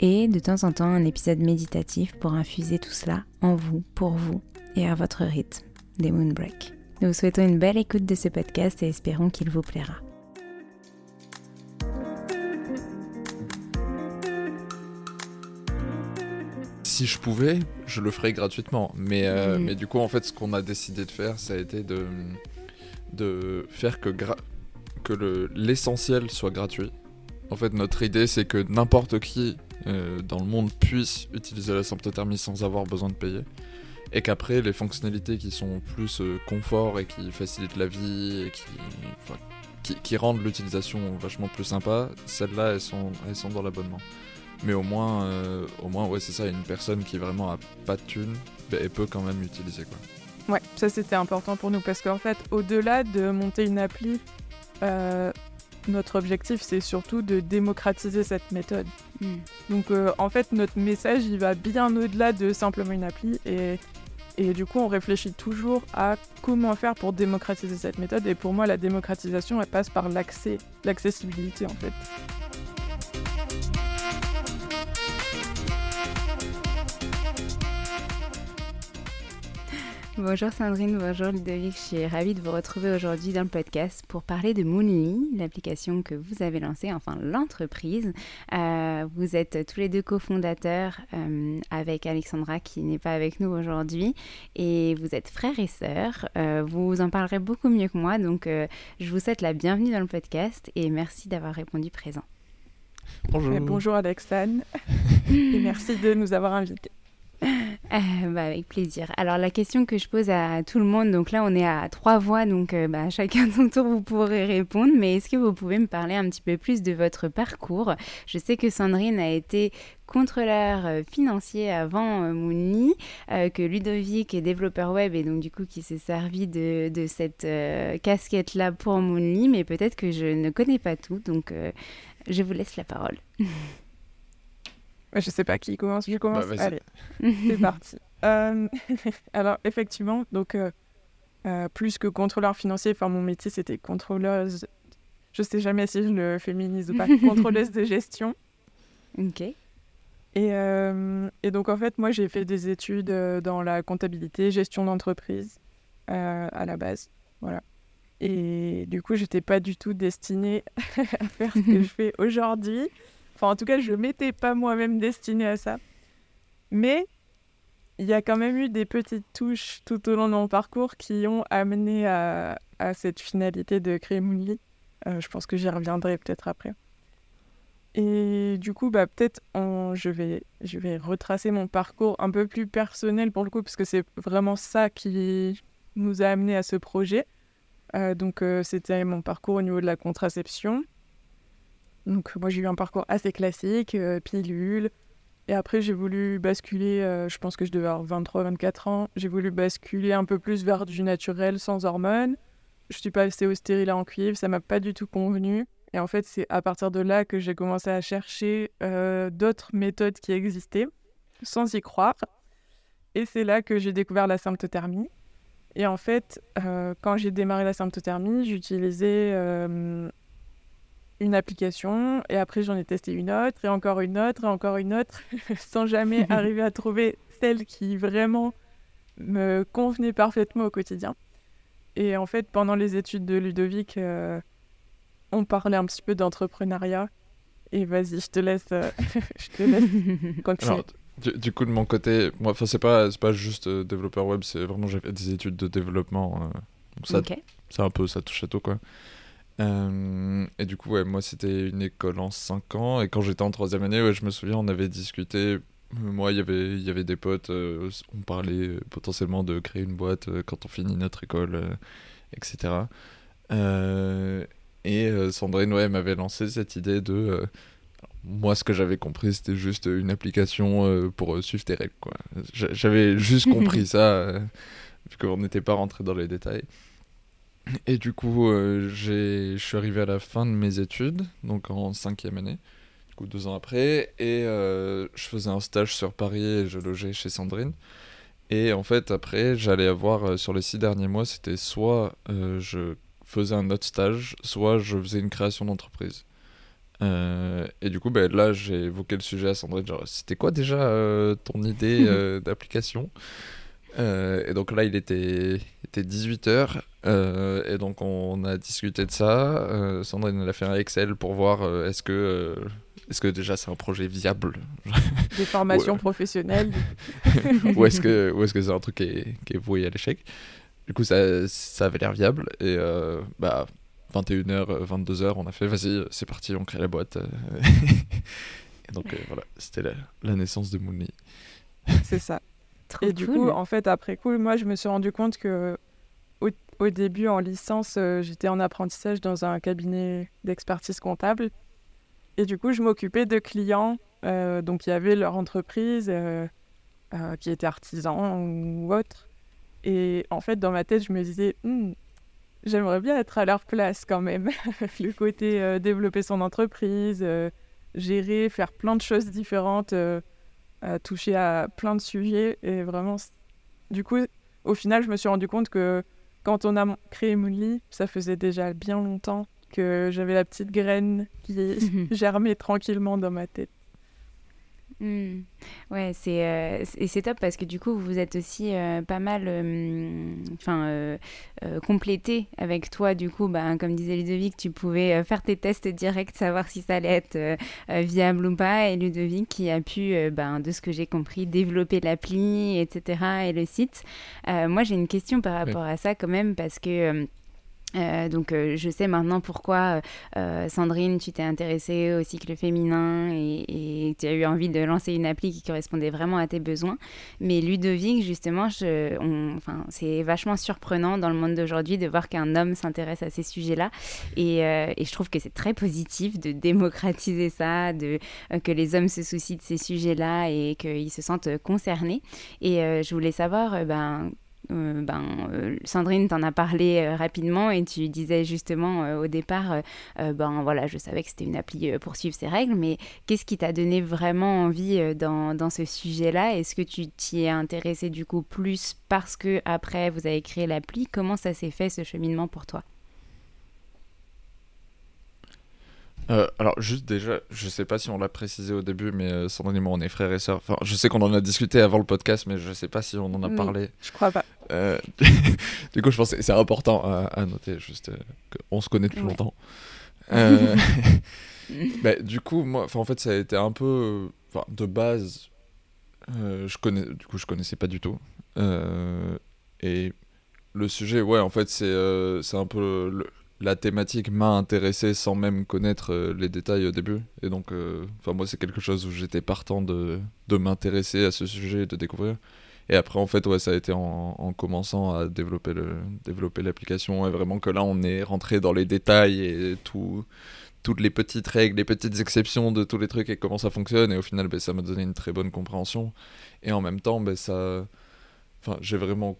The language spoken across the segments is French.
et de temps en temps un épisode méditatif pour infuser tout cela en vous, pour vous et à votre rythme, des Moon Break. Nous vous souhaitons une belle écoute de ce podcast et espérons qu'il vous plaira. si je pouvais, je le ferais gratuitement. Mais, euh, Mhm. mais du coup, en fait, ce qu'on a décidé de faire, ça a été de, de faire que, que le- l'essentiel soit gratuit. En fait, notre idée, c'est que n'importe qui euh, dans le monde puisse utiliser la symptothermie sans avoir besoin de payer. Et qu'après, les fonctionnalités qui sont plus euh, confort et qui facilitent la vie et qui, qui, rendent l'utilisation vachement plus sympa, celles-là, elles sont, elles sont dans l'abonnement. Mais au moins, euh, au moins ouais, c'est ça, une personne qui vraiment a pas de thunes, bah, elle peut quand même utiliser. Quoi. Ouais, ça c'était important pour nous parce qu'en fait, au-delà de monter une appli, notre objectif c'est surtout de démocratiser cette méthode. Hmm. Donc euh, en fait, notre message il va bien au-delà de simplement une appli et, et du coup on réfléchit toujours à comment faire pour démocratiser cette méthode et pour moi la démocratisation elle passe par l'accès, l'accessibilité en fait. Bonjour Sandrine, bonjour Ludovic, je suis ravie de vous retrouver aujourd'hui dans le podcast pour parler de Moonly, l'application que vous avez lancée, enfin l'entreprise. Euh, vous êtes tous les deux cofondateurs euh, avec Alexandra qui n'est pas avec nous aujourd'hui et vous êtes frères et sœurs. Euh, vous en parlerez beaucoup mieux que moi, donc euh, je vous souhaite la bienvenue dans le podcast et merci d'avoir répondu présent. Bonjour. Et bonjour Alexane et merci de nous avoir invités. Euh, bah, avec plaisir. Alors la question que je pose à tout le monde, donc là on est à trois voix, donc euh, bah, chacun son tour vous pourrez répondre, mais est-ce que vous pouvez me parler un petit peu plus de votre parcours? Je sais que Sandrine a été contrôleur euh, financier avant Moonly, que Ludovic est développeur web et donc du coup qui s'est servi de, cette casquette-là pour Moonly, mais peut-être que je ne connais pas tout, donc je vous laisse la parole. Je sais pas qui commence. Je commence. Bah, Allez, c'est parti. Euh, alors effectivement, donc euh, euh, plus que contrôleur financier, enfin mon métier c'était contrôleuse. Je sais jamais si je le féminise ou pas. contrôleuse de gestion. Ok. Et, et, donc en fait, moi j'ai fait des études dans la comptabilité, gestion d'entreprise à la base, voilà. Et du coup, j'étais pas du tout destinée à faire ce que je fais aujourd'hui. En tout cas, je ne m'étais pas moi-même destinée à ça. Mais il y a quand même eu des petites touches tout au long de mon parcours qui ont amené à, cette finalité de créer Moonly. Euh, je pense que j'y reviendrai peut-être après. Et du coup, bah, peut-être je, vais, je vais retracer mon parcours un peu plus personnel pour le coup, parce que c'est vraiment ça qui nous a amené à ce projet. Euh, donc, euh, c'était mon parcours au niveau de la contraception. Donc moi j'ai eu un parcours assez classique, euh, pilule. Et après j'ai voulu basculer, euh, je pense que je devais avoir 23-24 ans, j'ai voulu basculer un peu plus vers du naturel sans hormones. Je suis passée au stérilet en cuivre, ça m'a pas du tout convenu. Et en fait c'est à partir de là que j'ai commencé à chercher euh, d'autres méthodes qui existaient, sans y croire. Et c'est là que j'ai découvert la symptothermie. Et en fait, quand j'ai démarré la symptothermie, j'utilisais une application et après j'en ai testé une autre et encore une autre et encore une autre sans jamais arriver à trouver celle qui vraiment me convenait parfaitement au quotidien. Et en fait, pendant les études de Ludovic, euh, on parlait un petit peu d'entrepreneuriat. Et vas-y, je te laisse, euh, je te laisse continuer. du, coup, de mon côté, moi, enfin, c'est pas, pas juste euh, développeur web, c'est vraiment j'ai fait des études de développement. donc ça, c'est un peu, ça touche à tout, quoi. Euh, et du coup, ouais, moi, c'était une école en 5 ans. Et quand j'étais en troisième année, ouais, je me souviens, on avait discuté. Moi, y il y avait des potes. Euh, on parlait potentiellement de créer une boîte euh, quand on finit notre école, etc. et Sandrine, ouais, m'avait lancé cette idée de. moi, ce que j'avais compris, c'était juste une application pour suivre tes règles. J'avais juste compris ça, vu qu'on n'était pas rentré dans les détails. Et du coup, euh, je suis arrivé à la fin de mes études, donc en cinquième année, du coup deux ans après, et euh, je faisais un stage sur Paris et je logeais chez Sandrine. Et en fait, après, j'allais avoir, euh, sur les six derniers mois, c'était soit je faisais un autre stage, soit je faisais une création d'entreprise. et du coup, ben, là, j'ai évoqué le sujet à Sandrine, genre, c'était quoi déjà ton idée d'application? Et donc là, il était, était 18h. Euh, et donc on a discuté de ça. Euh, Sandrine a fait un Excel pour voir euh, est-ce que est-ce que déjà c'est un projet viable? Des formations professionnelles Ou est-ce que ou est-ce que c'est un truc qui est, qui est voué à l'échec? Du coup ça, ça avait l'air viable et bah 21h 22h on a fait vas-y c'est parti on crée la boîte. et donc voilà c'était la, la, naissance de Moonly. c'est ça. Et du coup en fait après coup moi je me suis rendu compte que au début, en licence, euh, j'étais en apprentissage dans un cabinet d'expertise comptable. Et du coup, je m'occupais de clients, euh, donc qui avaient leur entreprise, euh, qui étaient artisans ou autres. Et en fait, dans ma tête, je me disais, hmm, j'aimerais bien être à leur place quand même. Le côté développer son entreprise, gérer, faire plein de choses différentes, toucher à plein de sujets. Et vraiment, du coup, au final, je me suis rendu compte que quand on a créé Moonly, ça faisait déjà bien longtemps que j'avais la petite graine qui germait tranquillement dans ma tête. Hmm. Ouais, c'est euh, et c'est top parce que du coup vous êtes aussi euh, pas mal, euh, enfin complété avec toi. Du coup, bah, comme disait Ludovic, tu pouvais faire tes tests directs, savoir si ça allait être viable ou pas. Et Ludovic qui a pu, ben, de ce que j'ai compris, développer l'appli, etc. et le site. moi, j'ai une question par rapport à ça quand même parce que Euh, donc euh, je sais maintenant pourquoi euh, Sandrine, tu t'es intéressée au cycle féminin et, tu as eu envie de lancer une appli qui correspondait vraiment à tes besoins. Mais Ludovic, justement, c'est vachement surprenant dans le monde d'aujourd'hui de voir qu'un homme s'intéresse à ces sujets-là. Et, et, je trouve que c'est très positif de démocratiser ça, de, que les hommes se soucient de ces sujets-là et qu'ils se sentent concernés. Et je voulais savoir, ben, euh, ben, euh, Sandrine t'en a parlé euh, rapidement et tu disais justement au départ, ben voilà, je savais que c'était une appli pour suivre ses règles, mais qu'est-ce qui t'a donné vraiment envie dans, dans, ce sujet-là? Est-ce que tu t'y es intéressé du coup plus parce que après vous avez créé l'appli? Comment ça s'est fait ce cheminement pour toi? Euh, alors juste déjà, je sais pas si on l'a précisé au début, mais euh, Sandrine et moi on est frères et sœurs. Enfin, je sais qu'on en a discuté avant le podcast, mais je sais pas si on en a parlé. Je crois pas. Euh, du coup, je pense que c'est important à, noter, juste qu'on se connaît depuis longtemps. bah, du coup, moi, en fait, ça a été un peu, de base, je connais, du coup, je connaissais pas du tout. et le sujet, ouais, en fait, c'est c'est un peu le, la thématique m'a intéressé sans même connaître euh, les détails au début. Et donc, euh, enfin moi, c'est quelque chose où j'étais partant de, de m'intéresser à ce sujet, de découvrir. Et après, en fait, ouais, ça a été en, commençant à développer le développer l'application et vraiment que là, on est rentré dans les détails et tout, toutes les petites règles, les petites exceptions de tous les trucs et comment ça fonctionne. Et au final, ben, ça m'a donné une très bonne compréhension. Et en même temps, ben, ça, enfin, j'ai vraiment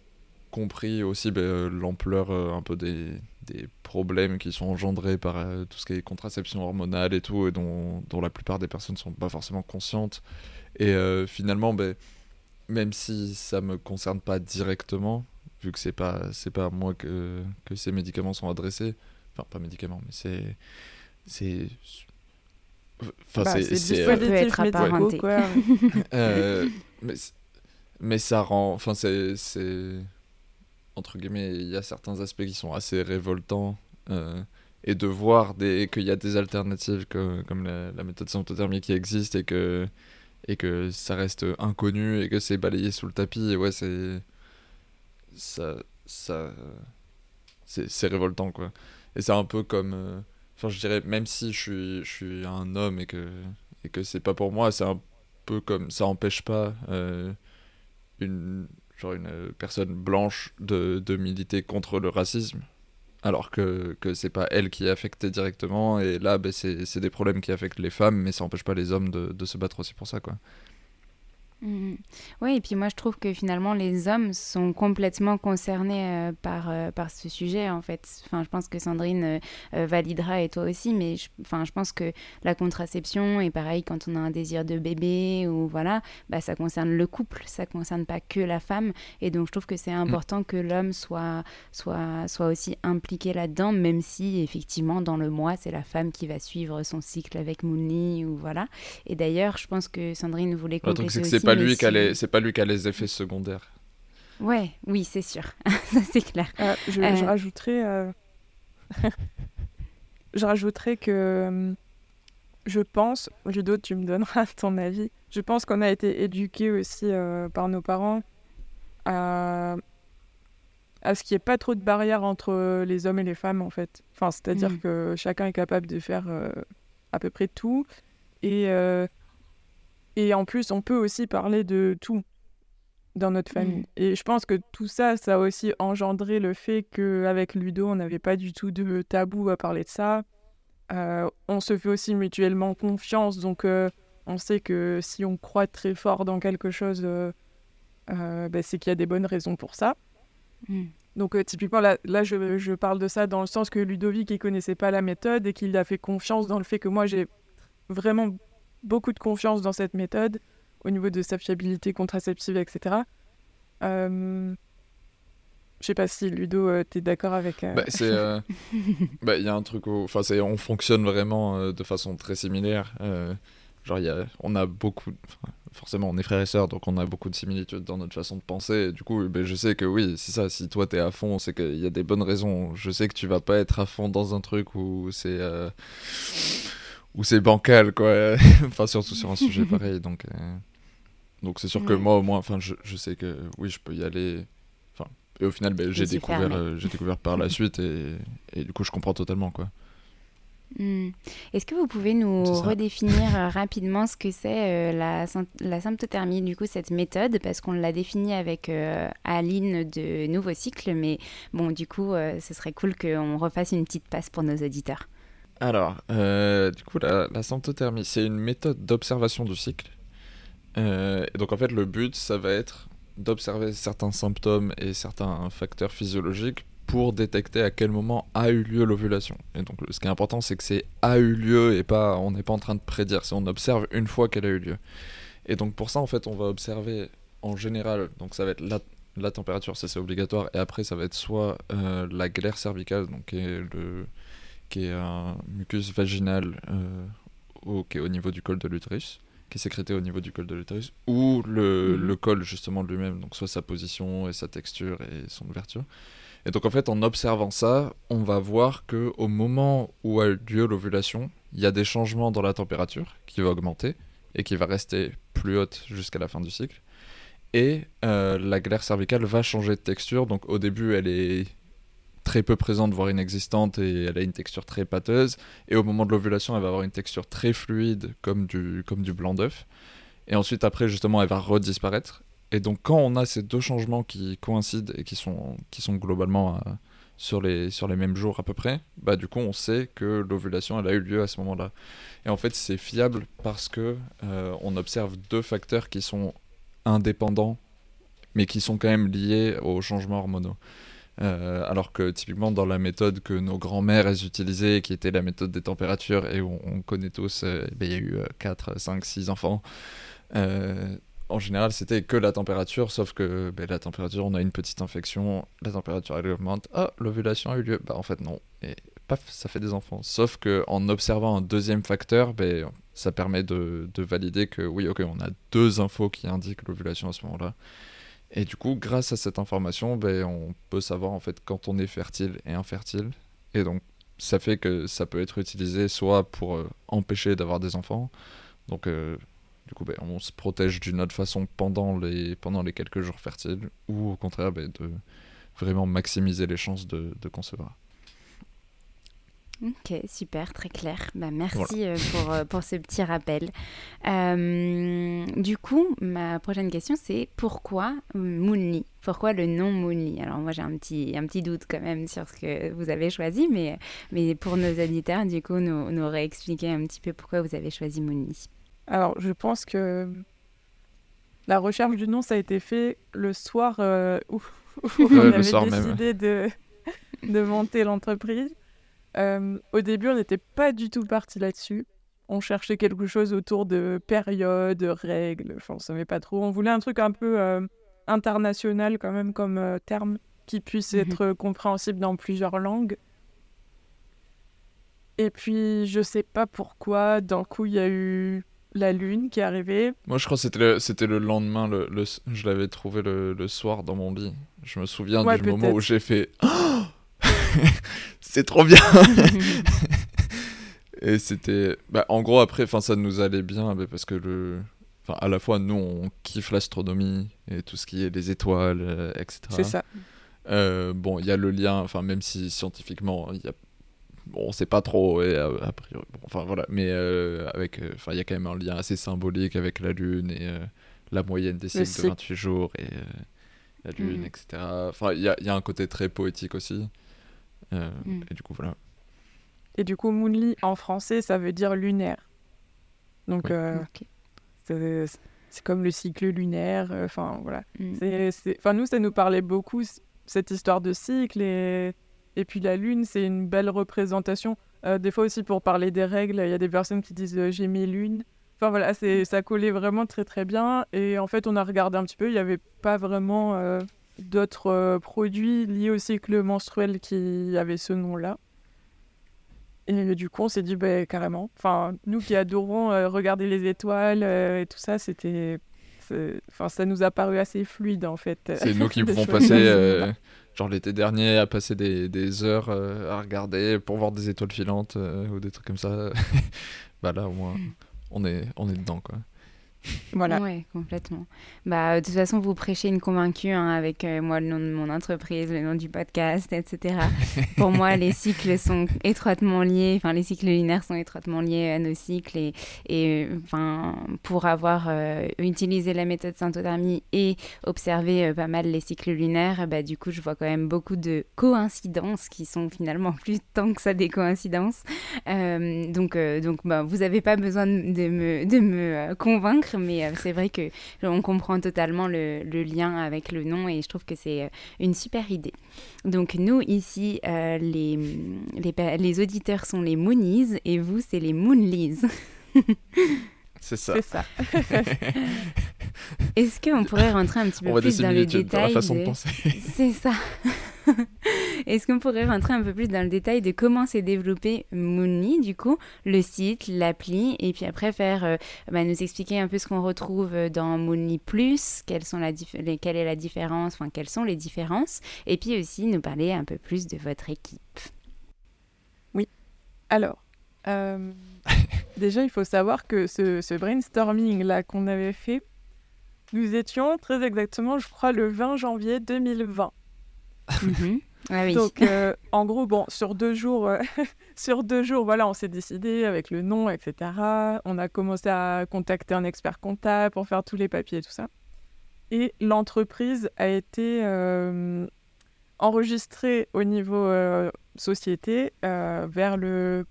compris aussi ben, euh, l'ampleur un peu des des problèmes qui sont engendrés par euh, tout ce qui est contraception hormonale et tout, et dont, dont la plupart des personnes ne sont pas forcément conscientes. Et euh, finalement, ben, même si ça me concerne pas directement, vu que c'est pas c'est pas à moi que, que ces médicaments sont adressés, enfin pas médicaments, mais c'est c'est Enfin, bah, c'est, c'est, peut être apparenté. Quoi. euh, mais, mais ça rend. Enfin, c'est, c'est entre guillemets, il y a certains aspects qui sont assez révoltants. Euh, et de voir qu'il y a des alternatives comme la, méthode symptothermie qui existe et que, et que ça reste inconnu et que c'est balayé sous le tapis. Ouais, c'est. Ça. ça c'est révoltant, quoi. Et c'est un peu comme. Euh, enfin, je dirais, même si je suis, je suis un homme et que, et que c'est pas pour moi, c'est un peu comme. Ça empêche pas euh, une genre une euh, personne blanche de, militer contre le racisme alors que, que c'est pas elle qui est affectée directement et là ben, c'est des problèmes qui affectent les femmes mais ça empêche pas les hommes de, de se battre aussi pour ça quoi Mhm. Oui, et puis moi je trouve que finalement les hommes sont complètement concernés euh, par, euh, par ce sujet en fait. Enfin, je pense que Sandrine euh, validera et toi aussi, mais je, enfin, je pense que la contraception est pareil quand on a un désir de bébé ou voilà, bah, ça concerne le couple, ça concerne pas que la femme. Et donc je trouve que c'est mm. important que l'homme soit, soit, soit aussi impliqué là-dedans, même si effectivement dans le mois c'est la femme qui va suivre son cycle avec Moonly ou voilà. Et d'ailleurs, je pense que Sandrine voulait compléter aussi pas lui qui a les, c'est pas lui qui a les effets secondaires. Ouais, oui, c'est sûr, ça c'est clair. Euh, je, je, euh. rajouterais, euh, je rajouterais que je pense, Ludo, tu me donneras ton avis. Je pense qu'on a été éduqués aussi par nos parents à, à ce qu'il n'y ait pas trop de barrières entre les hommes et les femmes en fait. Enfin, c'est-à-dire mm. que chacun est capable de faire à peu près tout et et en plus, on peut aussi parler de tout dans notre mmh. famille. Et je pense que tout ça, ça a aussi engendré le fait qu'avec Ludo, on n'avait pas du tout de tabou à parler de ça. Euh, on se fait aussi mutuellement confiance, donc euh, on sait que si on croit très fort dans quelque chose, euh, bah, c'est qu'il y a des bonnes raisons pour ça. Mmh. Donc typiquement, là, là je, je, parle de ça dans le sens que Ludovic, il connaissait pas la méthode et qu'il a fait confiance dans le fait que moi, j'ai vraiment beaucoup de confiance dans cette méthode au niveau de sa fiabilité contraceptive, etc. Euh... Je sais pas si Ludo, euh, tu es d'accord avec. Euh, bah, c'est, euh, bah, il y a un truc où, enfin, on fonctionne vraiment de façon très similaire. genre, y a... on a beaucoup, forcément, on est frères et sœurs, donc on a beaucoup de similitudes dans notre façon de penser. du coup, ben, je sais que oui, c'est ça. Si toi t'es à fond, c'est qu'il y a des bonnes raisons. Je sais que tu vas pas être à fond dans un truc où c'est où c'est bancal, quoi. enfin, surtout sur un sujet pareil. Donc, euh, donc c'est sûr que moi, au moins, enfin, je, je, sais que oui, je peux y aller. Enfin, Et au final, ben, j'ai découvert, euh, j'ai découvert par la suite et, et du coup, je comprends totalement quoi. Hmm. Est-ce que vous pouvez nous redéfinir euh, rapidement ce que c'est euh, la, la symptothermie, du coup, cette méthode? Parce qu'on l'a définie avec euh, Aline de Nouveau Cycle, mais bon, du coup, euh, ce serait cool qu'on refasse une petite passe pour nos auditeurs. Alors, euh, du coup, la, symptothermie, c'est une méthode d'observation du cycle. Euh, et donc, en fait, le but, ça va être d'observer certains symptômes et certains facteurs physiologiques pour détecter à quel moment a eu lieu l'ovulation. Et donc, ce qui est important, c'est que c'est a eu lieu et pas, on n'est pas en train de prédire. C'est on observe une fois qu'elle a eu lieu. Et donc, pour ça, en fait, on va observer en général, donc ça va être la, la température, ça c'est obligatoire, et après, ça va être soit euh, la glaire cervicale, donc qui est le qui est un mucus vaginal euh, au, qui est au niveau du col de l'utérus, qui est sécrété au niveau du col de l'utérus, ou le, Mhm. le col justement lui-même, donc soit sa position et sa texture et son ouverture. Et donc en fait, en observant ça, on va voir que au moment où a eu lieu l'ovulation, il y a des changements dans la température qui va augmenter et qui va rester plus haute jusqu'à la fin du cycle. Et euh, la glaire cervicale va changer de texture. Donc au début, elle est très peu présente, voire inexistante, et elle a une texture très pâteuse. Et au moment de l'ovulation, elle va avoir une texture très fluide, comme du, comme du blanc d'œuf. Et ensuite, après, justement, elle va redisparaître. Et donc, quand on a ces deux changements qui coïncident et qui sont, qui globalement euh, sur, les, sur les mêmes jours à peu près, bah du coup, on sait que l'ovulation, elle a eu lieu à ce moment-là. Et en fait, c'est fiable parce que euh, on observe deux facteurs qui sont indépendants, mais qui sont quand même liés aux changements hormonaux. Euh, alors que typiquement dans la méthode que nos grands-mères utilisaient, qui était la méthode des températures, et on, on connaît tous, euh, ben, il y a eu 4, 5, 6 enfants, euh, en général c'était que la température, sauf que ben, la température, on a une petite infection, la température elle augmente, ah l'ovulation a eu lieu, bah en fait non, et paf, ça fait des enfants. Sauf que en observant un deuxième facteur, ben, ça permet de, de valider que oui ok on a deux infos qui indiquent l'ovulation à ce moment-là. Et du coup, grâce à cette information, ben, on peut savoir en fait quand on est fertile et infertile. Et donc, ça fait que ça peut être utilisé soit pour euh, empêcher d'avoir des enfants. Donc, euh, du coup, ben, on se protège d'une autre façon pendant les, quelques jours fertiles. Ou au contraire, ben, de vraiment maximiser les chances de concevoir. Ok, super, très clair. Bah, merci euh, pour, euh, pour ce petit rappel. Euh, du coup, ma prochaine question, c'est pourquoi Moonly Pourquoi le nom Moonly Alors moi, j'ai un petit, un petit doute quand même sur ce que vous avez choisi, mais, mais pour nos auditeurs, du coup, nous, nous réexpliquer un petit peu pourquoi vous avez choisi Moonly. Alors, je pense que la recherche du nom, ça a été fait le soir euh, où, où on le avait soir même, décidé de, de monter l'entreprise. Euh, au début, on n'était pas du tout parti là-dessus. On cherchait quelque chose autour de périodes, règles, enfin, on savait pas trop. On voulait un truc un peu euh, international quand même comme euh, terme, qui puisse Mhm. être compréhensible dans plusieurs langues. Et puis, je sais pas pourquoi, d'un coup, il y a eu la lune qui est arrivée. Moi, je crois que c'était le, c'était le lendemain. Le, le- je l'avais trouvé le, le soir dans mon lit. Je me souviens Ouais, du moment où j'ai fait Oh C'est trop bien Et c'était. Bah, en gros, après, enfin, ça nous allait bien parce que le. Enfin, à la fois, nous, on kiffe l'astronomie et tout ce qui est les étoiles, euh, etc. C'est ça. Euh, bon, il y a le lien, enfin, même si scientifiquement, il y a. Bon, on sait pas trop, et a, a priori. bon, enfin, voilà. Mais euh, avec. euh, Enfin, il y a quand même un lien assez symbolique avec la Lune et euh, la moyenne des cycles de cycle. 28 jours et euh, la Lune, Mhm. etc. Enfin, il y a, il y a un côté très poétique aussi. Euh, Mhm. Et du coup, voilà. Et du coup, Moonly en français, ça veut dire lunaire. Donc, euh, c'est c'est comme le cycle lunaire. euh, Enfin, voilà. Mm. C'est- c'est- Enfin, nous, ça nous parlait beaucoup, cette histoire de cycle. Et, et puis, la lune, c'est une belle représentation. Euh, des fois aussi, pour parler des règles, il y a des personnes qui disent euh, j'ai mes lunes. Enfin, voilà, c'est- ça collait vraiment très, très bien. Et en fait, on a regardé un petit peu. Il n'y avait pas vraiment euh, d'autres euh, produits liés au cycle menstruel qui avaient ce nom-là. Et du coup, on s'est dit, bah, carrément. Enfin, nous qui adorons euh, regarder les étoiles euh, et tout ça, c'était. Enfin, ça nous a paru assez fluide, en fait. C'est nous qui pouvons passer, euh, genre l'été dernier, à passer des, des heures à regarder pour voir des étoiles filantes ou des trucs comme ça. bah là, au moins, on est, on est dedans, quoi. Voilà. Ouais, complètement. Bah, de toute façon, vous prêchez une convaincue hein, avec euh, moi le nom de mon entreprise, le nom du podcast, etc. Pour moi, les cycles sont étroitement liés, enfin, les cycles lunaires sont étroitement liés à nos cycles. Et, et enfin, pour avoir euh, utilisé la méthode syntothermie et observé euh, pas mal les cycles lunaires, bah, du coup, je vois quand même beaucoup de coïncidences qui sont finalement plus tant que ça des coïncidences. donc, donc bah, vous n'avez pas besoin de me, de me convaincre, mais euh, c'est vrai que on comprend totalement le, lien avec le nom et je trouve que c'est euh, une super idée. Donc nous ici, euh, les, les, auditeurs sont les Moonies et vous c'est les Moonlies. C'est ça. C'est ça. Est-ce qu'on pourrait rentrer un petit peu plus dans le détail de... C'est ça. Est-ce qu'on pourrait rentrer un peu plus dans le détail de comment s'est développé Moonly, du coup, le site, l'appli, et puis après faire, euh, bah, nous expliquer un peu ce qu'on retrouve dans Moonly Plus, quelles sont la quelle est la différence, enfin quelles sont les différences, et puis aussi nous parler un peu plus de votre équipe. Oui. Alors, euh, déjà, il faut savoir que ce, brainstorming-là qu'on avait fait, nous étions très exactement, je crois, le 20 janvier 2020. Mhm. Ah Donc, euh, en gros, bon, sur deux jours, euh, sur deux jours, voilà, on s'est décidé avec le nom, etc. On a commencé à contacter un expert comptable pour faire tous les papiers et tout ça. Et l'entreprise a été euh, enregistrée au niveau société vers le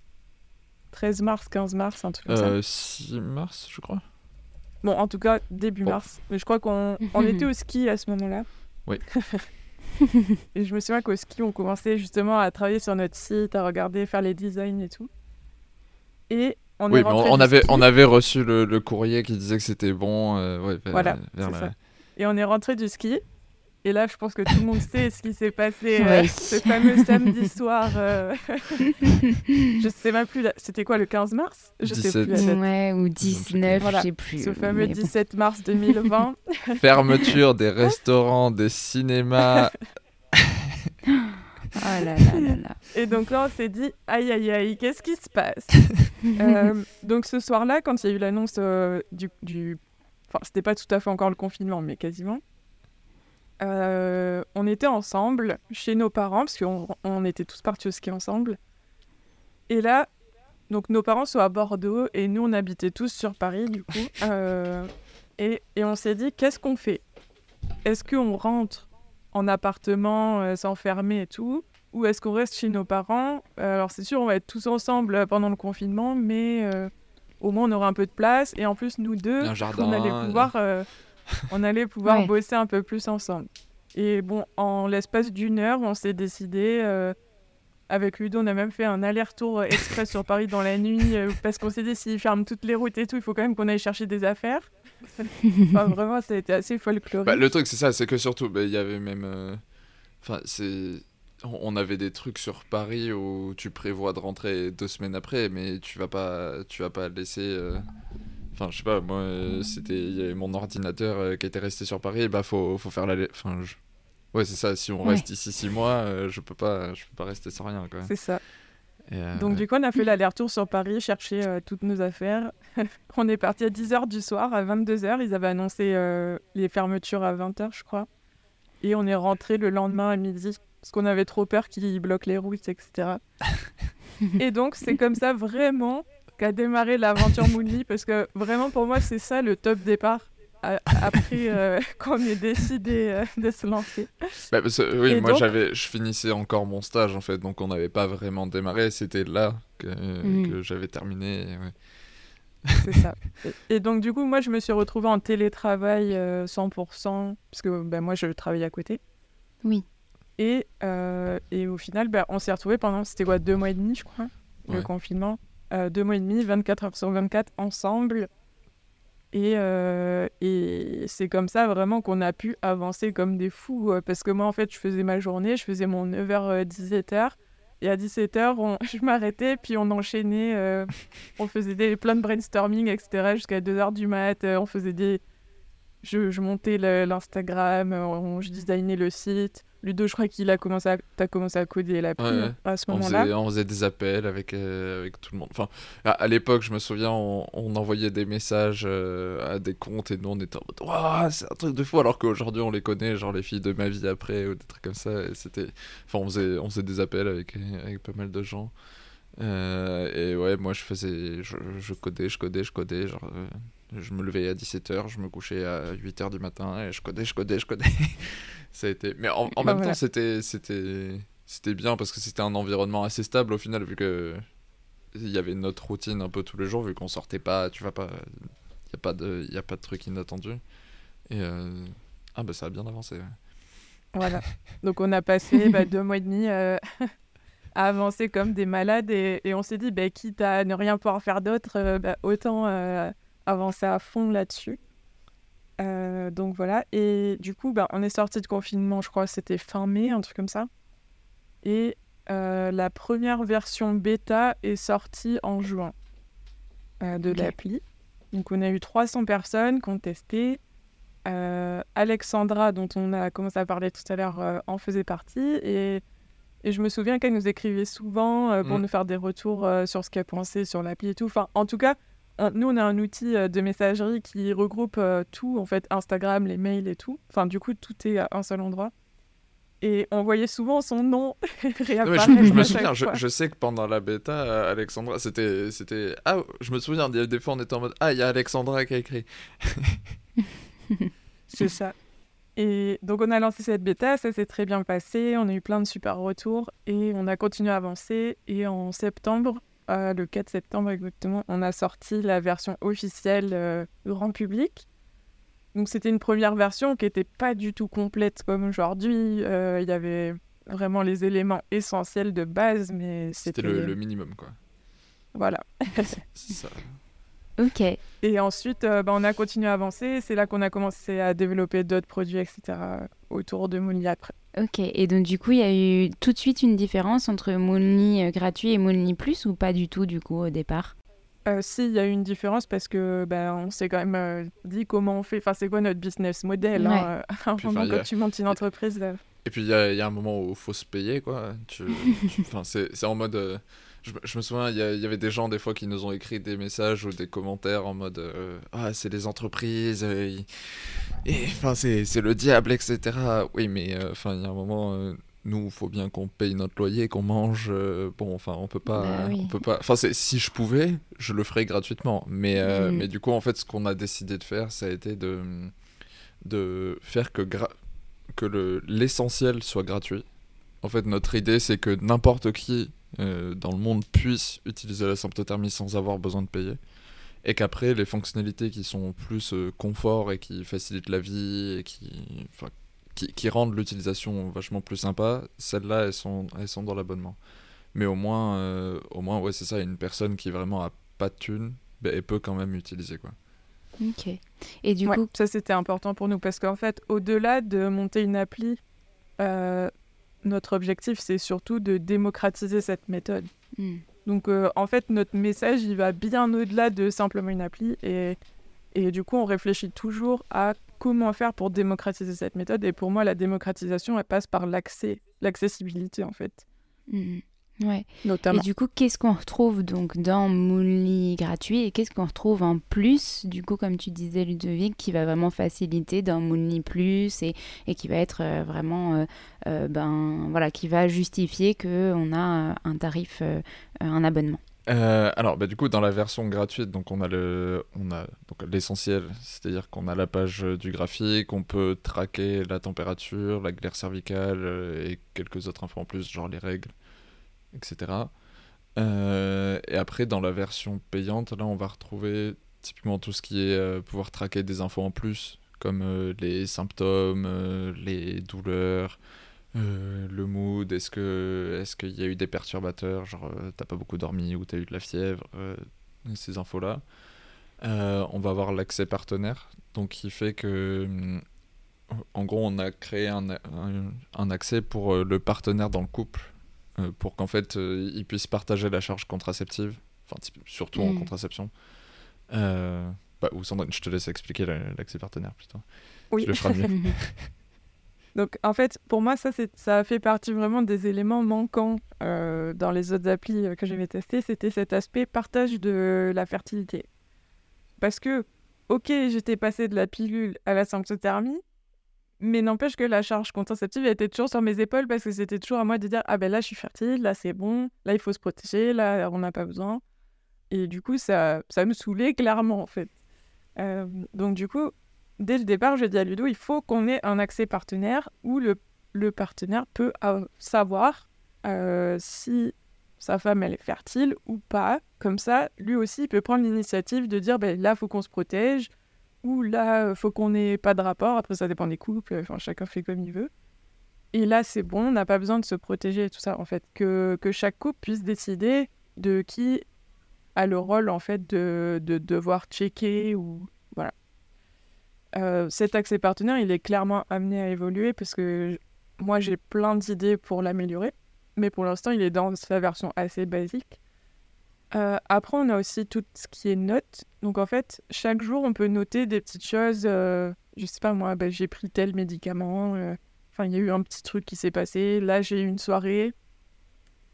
13 mars, 15 mars, un truc comme ça. 6 mars, je crois. Bon, en tout cas, début mars. Mais je crois qu'on on était au ski à ce moment-là. Oui. et je me souviens qu'au ski, on commençait justement à travailler sur notre site, à regarder, faire les designs et tout. Et on oui, mais on, avait, on avait reçu le, courrier qui disait que c'était bon. Euh, ouais, voilà, ça. Et on est rentré du ski. Et là, je pense que tout le monde sait ce qui s'est passé euh, ce fameux samedi soir. Euh, je sais même plus. C'était quoi, le 15 mars? Je 17. sais plus. Ouais, ou 19, voilà. je sais plus. Ce fameux 17 mars 2020. Fermeture des restaurants, des cinémas. oh là là là là. Et donc là, on s'est dit, aïe aïe aïe, qu'est-ce qui se passe? Euh, Donc ce soir-là, quand il y a eu l'annonce du, du... Enfin, c'était pas tout à fait encore le confinement, mais quasiment. Euh, on était ensemble chez nos parents, parce qu'on on était tous partis au ski ensemble. Et là, donc nos parents sont à Bordeaux et nous on habitait tous sur Paris du coup. Euh, et, et, on s'est dit qu'est-ce qu'on fait? Est-ce qu'on rentre en appartement, euh, s'enfermer et tout? Ou est-ce qu'on reste chez nos parents? Alors c'est sûr on va être tous ensemble pendant le confinement, mais au moins on aura un peu de place. Et en plus nous deux, on allait pouvoir on allait pouvoir bosser un peu plus ensemble. Et bon, en l'espace d'une heure, on s'est décidé. Euh, avec Ludo, on a même fait un aller-retour express sur Paris dans la nuit euh, parce qu'on s'est dit s'ils ferment toutes les routes et tout, il faut quand même qu'on aille chercher des affaires. vraiment, ça a été assez folklorique. Bah, le truc, c'est ça, c'est que surtout, bah, il y avait même. Euh, enfin, c'est. On avait des trucs sur Paris où tu prévois de rentrer deux semaines après, mais tu vas pas, tu vas pas laisser. Enfin, je sais pas, moi, euh, c'était il y avait mon ordinateur euh, qui était resté sur Paris, et bah faut, faut faire la. Enfin, ouais, c'est ça, si on reste ici six mois, euh, je, peux pas, je peux pas rester sans rien, quoi. C'est ça. Donc, du coup, on a fait l'aller-retour sur Paris, chercher toutes nos affaires. on est parti à 10h du soir, à 22h. Ils avaient annoncé les fermetures à 20h, je crois. Et on est rentré le lendemain à midi, parce qu'on avait trop peur qu'ils bloquent les routes, etc. et donc, c'est comme ça vraiment qu'a démarré l'aventure Moonly parce que vraiment pour moi c'est ça le top départ après euh, qu'on ait décidé euh, de se lancer. Bah, oui, moi j'avais, je finissais encore mon stage en fait, donc on n'avait pas vraiment démarré. C'était là que, mm. que j'avais terminé. C'est ça. Et, donc du coup, moi je me suis retrouvée en télétravail 100%, euh, parce que ben, moi je travaille à côté. Oui. Et, et au final, ben, on s'est retrouvés pendant, c'était quoi, deux mois et demi je crois, le confinement. Euh, deux mois et demi, 24 heures sur 24 ensemble. Et, euh, et c'est comme ça vraiment qu'on a pu avancer comme des fous. Euh, parce que moi, en fait, je faisais ma journée, je faisais mon 9h, 17h. Et à 17h, on... je m'arrêtais, puis on enchaînait. on faisait des, plein de brainstorming, etc. jusqu'à 2h du mat. on faisait des, je, je montais l'Instagram, euh, je designais le site. Ludo, je crois qu'il a commencé à, t'as commencé à coder l'appli Ouais, ouais. à ce moment-là. on faisait des appels avec, euh, avec tout le monde. Enfin, à, à l'époque, je me souviens, on, on envoyait des messages euh, à des comptes et nous, on était en mode Waouh, c'est un truc de fou. Alors qu'aujourd'hui, on les connaît, genre les filles de ma vie après ou des trucs comme ça. C'était. Enfin, on faisait, on faisait des appels avec, avec pas mal de gens. Euh, et ouais, moi, je faisais. Je, je codais, je codais, je codais. Genre, je me levais à 17h, je me couchais à 8h du matin et je codais, je codais, je codais. ça a été. Mais en, en Bah même voilà. temps, c'était. c'était c'était bien parce que c'était un environnement assez stable au final vu que il y avait notre routine un peu tous les jours vu qu'on sortait pas tu vas pas il y a pas de y a pas de trucs inattendus et euh, ah bah ça a bien avancé ouais. Voilà. Donc on a passé bah, deux mois et demi euh, à avancer comme des malades et, et on s'est dit, bah, quitte à ne rien pouvoir faire d'autre, euh, bah, autant euh, avancer à fond là-dessus. Euh, donc voilà. Et du coup, bah, on est sorti de confinement, je crois c'était fin mai, un truc comme ça. Et euh, la première version bêta est sortie en juin euh, de l'appli. Donc on a eu 300 personnes qui ont testé. Alexandra, dont on a commencé à parler tout à l'heure, en faisait partie. Et, et je me souviens qu'elle nous écrivait souvent pour Mm. nous faire des retours sur ce qu'elle pensait sur l'appli et tout. Enfin, en tout cas, un- nous, on a un outil euh, de messagerie qui regroupe euh, tout, en fait, Instagram, les mails et tout. Enfin, du coup, tout est à un seul endroit. Et on voyait souvent son nom Non, réapparaître. je, je me souviens je, je sais que pendant la bêta euh, Alexandra c'était c'était ah je me souviens des fois on était en mode ah il y a Alexandra qui a écrit C'est ça. Et donc on a lancé cette bêta, ça s'est très bien passé, on a eu plein de super retours et on a continué à avancer. Et en septembre, euh, le 4 septembre exactement, on a sorti la version officielle euh, grand public. Donc c'était une première version qui n'était pas du tout complète comme aujourd'hui. Euh, Il y avait vraiment les éléments essentiels de base, mais c'était c'était... le, le minimum quoi Voilà. C'est ça. Ok. Et ensuite, euh, bah, on a continué à avancer. C'est là qu'on a commencé à développer d'autres produits, etc. autour de après. Ok. Et donc, du coup, il y a eu tout de suite une différence entre Moonly euh, gratuit et Moonly Plus ou pas du tout, du coup, au départ? Euh, si, il y a eu une différence parce que ben, on s'est quand même euh, dit comment on fait. Enfin, c'est quoi notre business model Ouais. hein, euh, À un Puis, moment, a- quand tu montes une entreprise, euh, Et puis il y, a- il y a un moment où il faut se payer, quoi. Tu... tu- Enfin, c'est c'est en mode. euh, Je, me- je me souviens, il y, avait des gens des fois qui nous ont écrit des messages ou des commentaires en mode euh, Ah, c'est les entreprises, euh, et enfin, c'est c'est le diable, etc. Oui, mais euh, enfin, il y a un moment. nous, il faut bien qu'on paye notre loyer, qu'on mange. euh, bon, enfin, on peut pas. Bah oui. on peut pas. Enfin, si je pouvais, je le ferais gratuitement. Mais, euh, Mhm. mais du coup, en fait, ce qu'on a décidé de faire, ça a été de, de faire que, gra- que le- l'essentiel soit gratuit. En fait, notre idée, c'est que n'importe qui euh, dans le monde puisse utiliser la symptothermie sans avoir besoin de payer. Et qu'après, les fonctionnalités qui sont plus euh, confort et qui facilitent la vie et qui, qui, qui rendent l'utilisation vachement plus sympa, celles-là, elles sont, elles sont dans l'abonnement. Mais au moins, euh, au moins ouais, c'est ça, une personne qui vraiment a pas de thunes, ben, elle peut quand même utiliser. Quoi. Ok. Et du ouais, coup, ça c'était important pour nous parce qu'en fait, au-delà de monter une appli, euh, notre objectif c'est surtout de démocratiser cette méthode. hmm, Donc euh, en fait, notre message, il va bien au-delà de simplement une appli. Et, et du coup, on réfléchit toujours à comment faire pour démocratiser cette méthode. Et pour moi, la démocratisation, elle passe par l'accès, l'accessibilité en fait, hmm, ouais. notamment. Et du coup, qu'est-ce qu'on retrouve donc dans Moonly gratuit et qu'est-ce qu'on retrouve en plus, du coup, comme tu disais, Ludovic, qui va vraiment faciliter dans Moonly Plus et, et qui va être euh, vraiment, euh, euh, ben voilà, qui va justifier qu'on a un tarif, euh, un abonnement. Euh, alors, bah, du coup, dans la version gratuite, donc on a le, on a donc l'essentiel, c'est-à-dire qu'on a la page du graphique, on peut traquer la température, la glaire cervicale et quelques autres infos en plus, genre les règles, etc. Euh, et après, dans la version payante, là, on va retrouver typiquement tout ce qui est euh, pouvoir traquer des infos en plus, comme euh, les symptômes, les douleurs, le mood, est-ce que est-ce qu'il y a eu des perturbateurs, genre t'as pas beaucoup dormi ou t'as eu de la fièvre, ces infos-là. On va avoir l'accès partenaire, donc qui fait que, en gros, on a créé un, un, accès pour le partenaire dans le couple, pour qu'en fait, euh, il puisse partager la charge contraceptive, enfin surtout en Mm. contraception. Euh, Bah, ou Sandrine, je te laisse expliquer la- l'accès partenaire plutôt. Oui. Tu le feras mieux. Donc en fait, pour moi, ça, ça fait partie vraiment des éléments manquants euh, dans les autres applis euh, que j'avais testées. C'était cet aspect partage de la fertilité. Parce que, ok, j'étais passée de la pilule à la symptothermie, mais n'empêche que la charge contraceptive était toujours sur mes épaules parce que c'était toujours à moi de dire ah ben là je suis fertile, là c'est bon, là il faut se protéger, là on n'a pas besoin. Et du coup, ça, ça me saoulait clairement en fait. Donc du coup, dès le départ, je dis à Ludo, il faut qu'on ait un accès partenaire où le, le partenaire peut euh, savoir euh, si sa femme elle est fertile ou pas. Comme ça, lui aussi, il peut prendre l'initiative de dire, ben, là, il faut qu'on se protège, ou là, il faut qu'on n'ait pas de rapport. Après, ça dépend des couples, enfin, chacun fait comme il veut. Et là, c'est bon, on n'a pas besoin de se protéger et tout ça, en fait. Que, que chaque couple puisse décider de qui a le rôle, en fait, de, de devoir checker ou euh, cet accès partenaire, il est clairement amené à évoluer parce que moi, j'ai plein d'idées pour l'améliorer, mais pour l'instant, il est dans sa version assez basique. Euh, après, on a aussi tout ce qui est notes. Donc, en fait, chaque jour, on peut noter des petites choses. euh, je sais pas, moi, bah, j'ai pris tel médicament. euh, Enfin, il y a eu un petit truc qui s'est passé. Là, j'ai eu une soirée.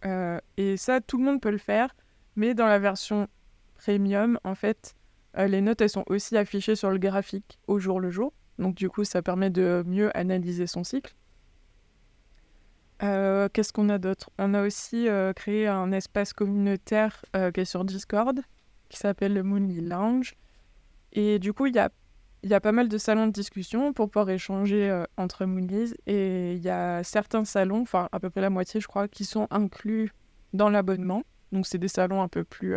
Euh, et ça, tout le monde peut le faire. Mais dans la version premium, en fait, les notes, elles sont aussi affichées sur le graphique au jour le jour. Donc du coup, ça permet de mieux analyser son cycle. Euh, Qu'est-ce qu'on a d'autre? On a aussi euh, créé un espace communautaire euh, qui est sur Discord, qui s'appelle le Moonly Lounge. Et du coup, il y a, pas mal de salons de discussion pour pouvoir échanger entre Moonlies. Et il y a certains salons, enfin à peu près la moitié, je crois, qui sont inclus dans l'abonnement. Donc c'est des salons un peu plus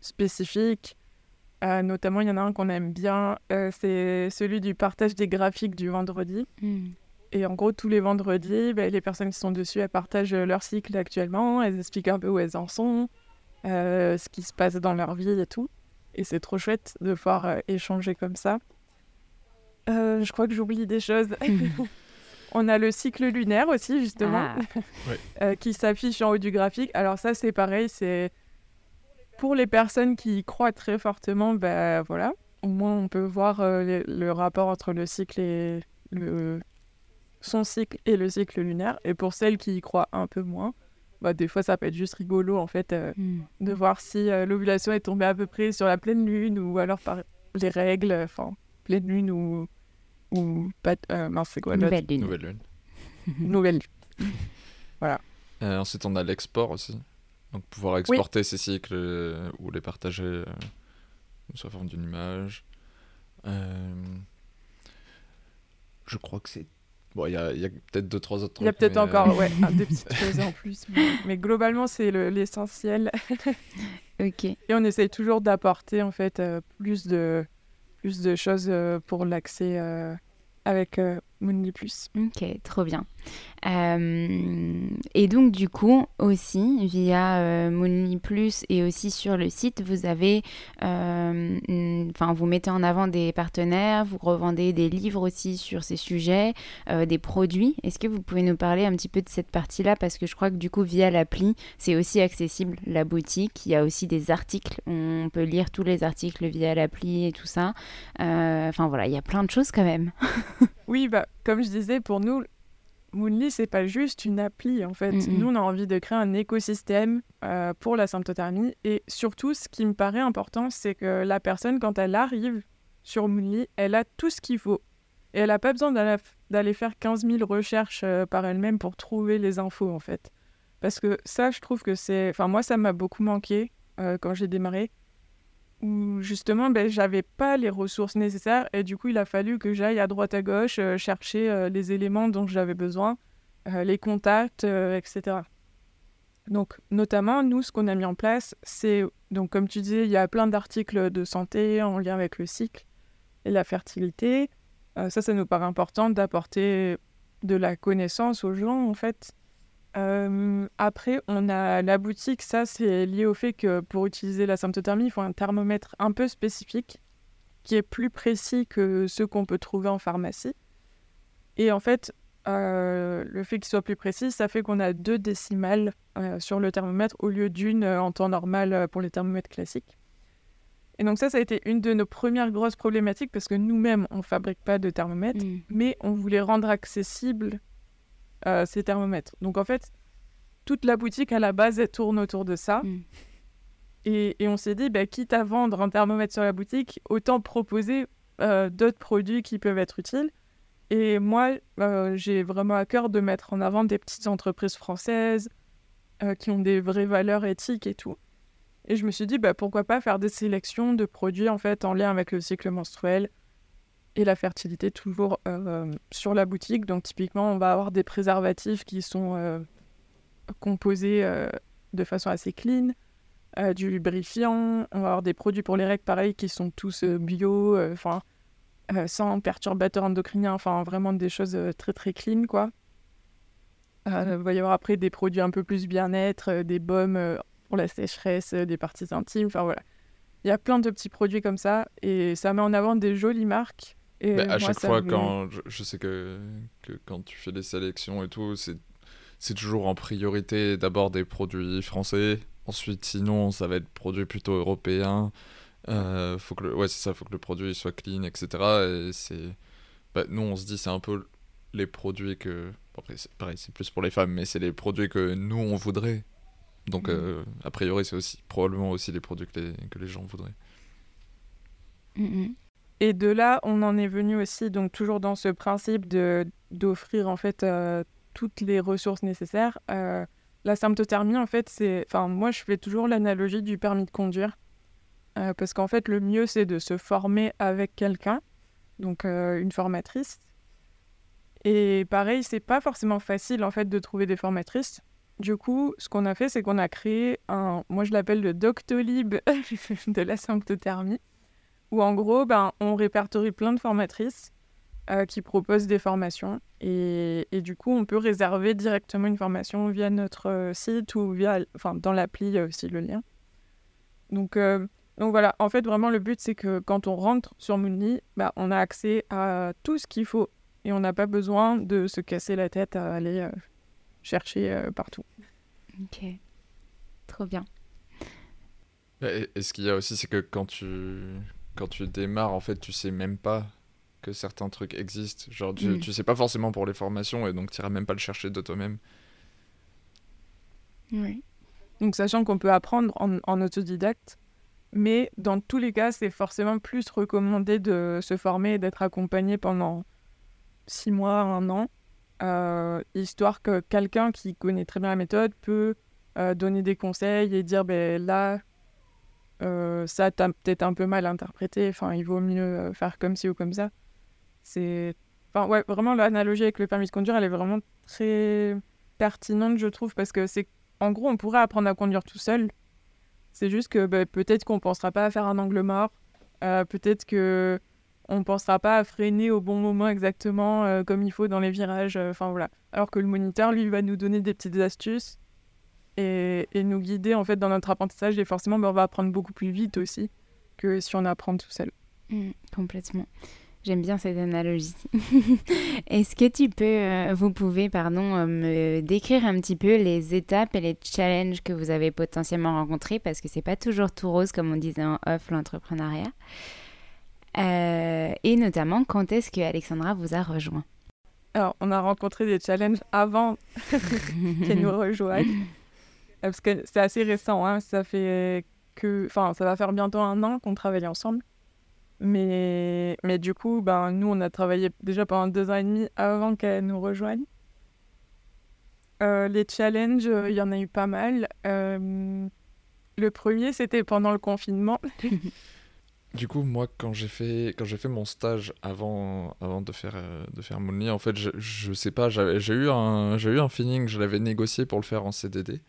spécifiques. Notamment, il y en a un qu'on aime bien, c'est celui du partage des graphiques du vendredi. Hmm. Et en gros, tous les vendredis, ben, les personnes qui sont dessus, elles partagent leur cycle actuellement, elles expliquent un peu où elles en sont, euh, ce qui se passe dans leur vie et tout. Et c'est trop chouette de pouvoir euh, échanger comme ça. Euh, je crois que j'oublie des choses. On a le cycle lunaire aussi, justement, Ah. Euh, qui s'affiche en haut du graphique. Alors ça, c'est pareil, c'est pour les personnes qui y croient très fortement, ben voilà. Au moins, on peut voir euh, les- le rapport entre le cycle et le son cycle et le cycle lunaire. Et pour celles qui y croient un peu moins, bah, des fois, ça peut être juste rigolo, en fait, euh, Hmm. de voir si euh, l'ovulation est tombée à peu près sur la pleine lune ou alors par les règles, enfin, pleine lune ou... ou pas... euh, mince, c'est quoi Nouvelle lune. Nouvelle lune. Nouvelle lune. Euh, ensuite, on a l'export aussi. Donc, pouvoir exporter ces cycles euh, ou les partager euh, sous la forme d'une image. Euh, Je crois que c'est. Bon, il y a, peut-être deux, trois autres Il y a trucs, peut-être mais, encore euh, ouais, un- des petites choses en plus. Mais, mais globalement, c'est le- l'essentiel. Ok. Et on essaye toujours d'apporter en fait euh, plus, de, plus de choses euh, pour l'accès euh, avec Moonly Plus. Ok, trop bien. Euh, et donc du coup aussi via euh, Moonly Plus et aussi sur le site vous avez, euh, enfin vous mettez en avant des partenaires, vous revendez des livres aussi sur ces sujets, euh, des produits. Est-ce que vous pouvez nous parler un petit peu de cette partie-là? Parce que je crois que du coup via l'appli c'est aussi accessible la boutique. Il y a aussi des articles, on peut lire tous les articles via l'appli et tout ça. Enfin voilà, il y a plein de choses quand même. Oui, bah, comme je disais, pour nous, Moonly, c'est pas juste une appli en fait. Nous, on a envie de créer un écosystème euh, pour la symptothermie. Et surtout, ce qui me paraît important, c'est que la personne, quand elle arrive sur Moonly, elle a tout ce qu'il faut. Et elle n'a pas besoin d'aller d'aller faire 15 000 recherches euh, par elle-même pour trouver les infos en fait. Parce que ça, je trouve que c'est. Enfin, moi, ça m'a beaucoup manqué euh, quand j'ai démarré. Où justement, ben, j'avais pas les ressources nécessaires et du coup, il a fallu que j'aille à droite à gauche euh, chercher euh, les éléments dont j'avais besoin, euh, les contacts, etc. Donc, notamment, nous, ce qu'on a mis en place, c'est, donc comme tu disais, il y a plein d'articles de santé en lien avec le cycle et la fertilité. Ça, ça nous paraît important d'apporter de la connaissance aux gens, en fait. Euh, après, on a la boutique, ça c'est lié au fait que pour utiliser la symptothermie, il faut un thermomètre un peu spécifique qui est plus précis que ceux qu'on peut trouver en pharmacie. Et en fait, euh, le fait qu'il soit plus précis, ça fait qu'on a deux décimales euh, sur le thermomètre au lieu d'une en temps normal pour les thermomètres classiques. Et donc ça, ça a été une de nos premières grosses problématiques parce que nous-mêmes, on ne fabrique pas de thermomètres, Mm. mais on voulait rendre accessibles euh, ces thermomètres. Donc en fait, toute la boutique à la base, elle tourne autour de ça. Mm. Et, et on s'est dit, bah, quitte à vendre un thermomètre sur la boutique, autant proposer euh, d'autres produits qui peuvent être utiles. Et moi, euh, j'ai vraiment à cœur de mettre en avant des petites entreprises françaises euh, qui ont des vraies valeurs éthiques et tout. Et je me suis dit, bah, pourquoi pas faire des sélections de produits en fait en lien avec le cycle menstruel et la fertilité toujours euh, sur la boutique. Donc typiquement, on va avoir des préservatifs qui sont euh, composés euh, de façon assez clean, du lubrifiant, on va avoir des produits pour les règles pareil qui sont tous bio, enfin sans perturbateurs endocriniens, enfin vraiment des choses très très clean quoi. Il va y avoir après des produits un peu plus bien-être, des baumes pour la sécheresse, des parties intimes, enfin voilà. Il y a plein de petits produits comme ça et ça met en avant des jolies marques. Et Bah, à chaque fois, me- quand je, je sais que, que quand tu fais des sélections et tout, c'est c'est toujours en priorité d'abord des produits français. Ensuite, sinon, ça va être produits plutôt européens. Euh, faut que le, ouais, c'est ça, faut que le produit soit clean, etc. Et c'est, bah, nous, on se dit, c'est un peu les produits que, après, c'est pareil, c'est plus pour les femmes, mais c'est les produits que nous on voudrait. Donc, Mhm. euh, a priori, c'est aussi probablement aussi les produits que les, que les gens voudraient. Mm, mm. Et de là, on en est venu aussi, donc toujours dans ce principe de d'offrir en fait euh, toutes les ressources nécessaires. Euh, la symptothermie, en fait, c'est, enfin, moi, je fais toujours l'analogie du permis de conduire, Euh, parce qu'en fait, le mieux, c'est de se former avec quelqu'un, donc euh, une formatrice. Et pareil, c'est pas forcément facile en fait de trouver des formatrices. Du coup, ce qu'on a fait, c'est qu'on a créé un, moi je l'appelle le Doctolib de la symptothermie où en gros, ben, on répertorie plein de formatrices euh, qui proposent des formations. Et, et du coup, on peut réserver directement une formation via notre euh, site ou via, enfin, dans l'appli, il y a aussi le lien. Donc, euh, donc voilà, en fait, vraiment, le but, c'est que quand on rentre sur Moonly, ben, on a accès à tout ce qu'il faut. Et on n'a pas besoin de se casser la tête à aller euh, chercher euh, partout. Ok. Trop bien. Et, et ce qu'il y a aussi, c'est que quand tu, quand tu démarres, en fait, tu sais même pas que certains trucs existent. Genre, tu, Mm. tu sais pas forcément pour les formations et donc tu iras même pas le chercher de toi-même. Oui. Donc, sachant qu'on peut apprendre en, en autodidacte, mais dans tous les cas, c'est forcément plus recommandé de se former et d'être accompagné pendant six mois, un an, euh, histoire que quelqu'un qui connaît très bien la méthode peut euh, donner des conseils et dire ben là, euh, ça t'as peut-être un peu mal interprété, enfin, il vaut mieux euh, faire comme ci ou comme ça. C'est. Enfin, ouais, vraiment, l'analogie avec le permis de conduire, elle est vraiment très pertinente, je trouve, parce que c'est en gros, on pourrait apprendre à conduire tout seul. C'est juste que bah, peut-être qu'on pensera pas à faire un angle mort. euh, peut-être que on pensera pas à freiner au bon moment exactement comme il faut dans les virages. Enfin voilà. Alors que le moniteur, lui, va nous donner des petites astuces et, et nous guider en fait dans notre apprentissage. Et forcément, bah, on va apprendre beaucoup plus vite aussi que si on apprend tout seul. Mm, complètement. J'aime bien cette analogie. Est-ce que tu peux, euh, vous pouvez, pardon, euh, me décrire un petit peu les étapes et les challenges que vous avez potentiellement rencontrés? Parce que c'est pas toujours tout rose comme on disait en off l'entrepreneuriat. Euh, et notamment, quand est-ce que Alexandra vous a rejoint? Alors, on a rencontré des challenges avant qu'elle nous rejoigne. Euh, Parce que c'est assez récent, hein. ça fait que... Enfin, ça va faire bientôt un an qu'on travaille ensemble. Mais, mais du coup, ben, nous, on a travaillé déjà pendant deux ans et demi avant qu'elle nous rejoigne. Euh, les challenges, euh, il y en a eu pas mal. Euh, le premier, c'était pendant le confinement. Du coup, moi, quand j'ai fait, quand j'ai fait mon stage avant, avant de faire, euh, de faire Moonly, en fait, je, je sais pas, j'avais- j'ai eu un, j'ai eu un feeling, je l'avais négocié pour le faire en CDD.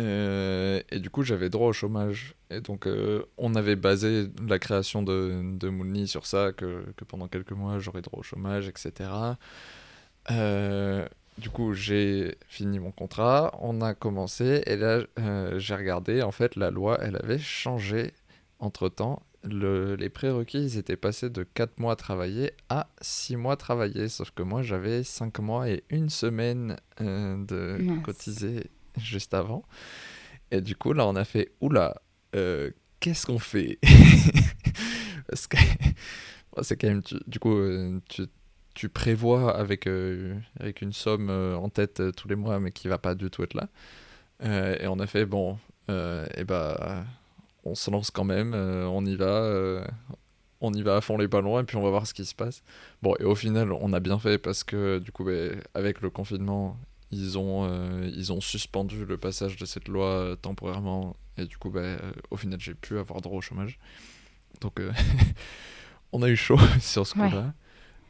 Euh, et du coup, j'avais droit au chômage. Et donc, euh, on avait basé la création de, de sur ça, que, que pendant quelques mois, j'aurais droit au chômage, etc. Euh, du coup, j'ai fini mon contrat, on a commencé, et là, euh, j'ai regardé, en fait, la loi, elle avait changé entre-temps. Le- les prérequis, ils étaient passés de 4 mois travaillés à 6 mois travaillés, sauf que moi, j'avais 5 mois et une semaine de cotiser juste avant. Et du coup, là, on a fait, oula, euh, qu'est-ce qu'on fait? Parce que c'est quand même, du coup, euh, tu, prévois avec, euh, avec une somme en tête tous les mois, mais qui va pas du tout être là. et on a fait, bon, et bah, on se lance quand même, on y va, on y va à fond les ballons, et puis on va voir ce qui se passe. Bon, et au final, on a bien fait parce que, du coup, bah, avec le confinement, ils ont, ils ont suspendu le passage de cette loi temporairement, et du coup, bah, au final, j'ai pu avoir droit au chômage. Donc, on a eu chaud sur ce coup-là.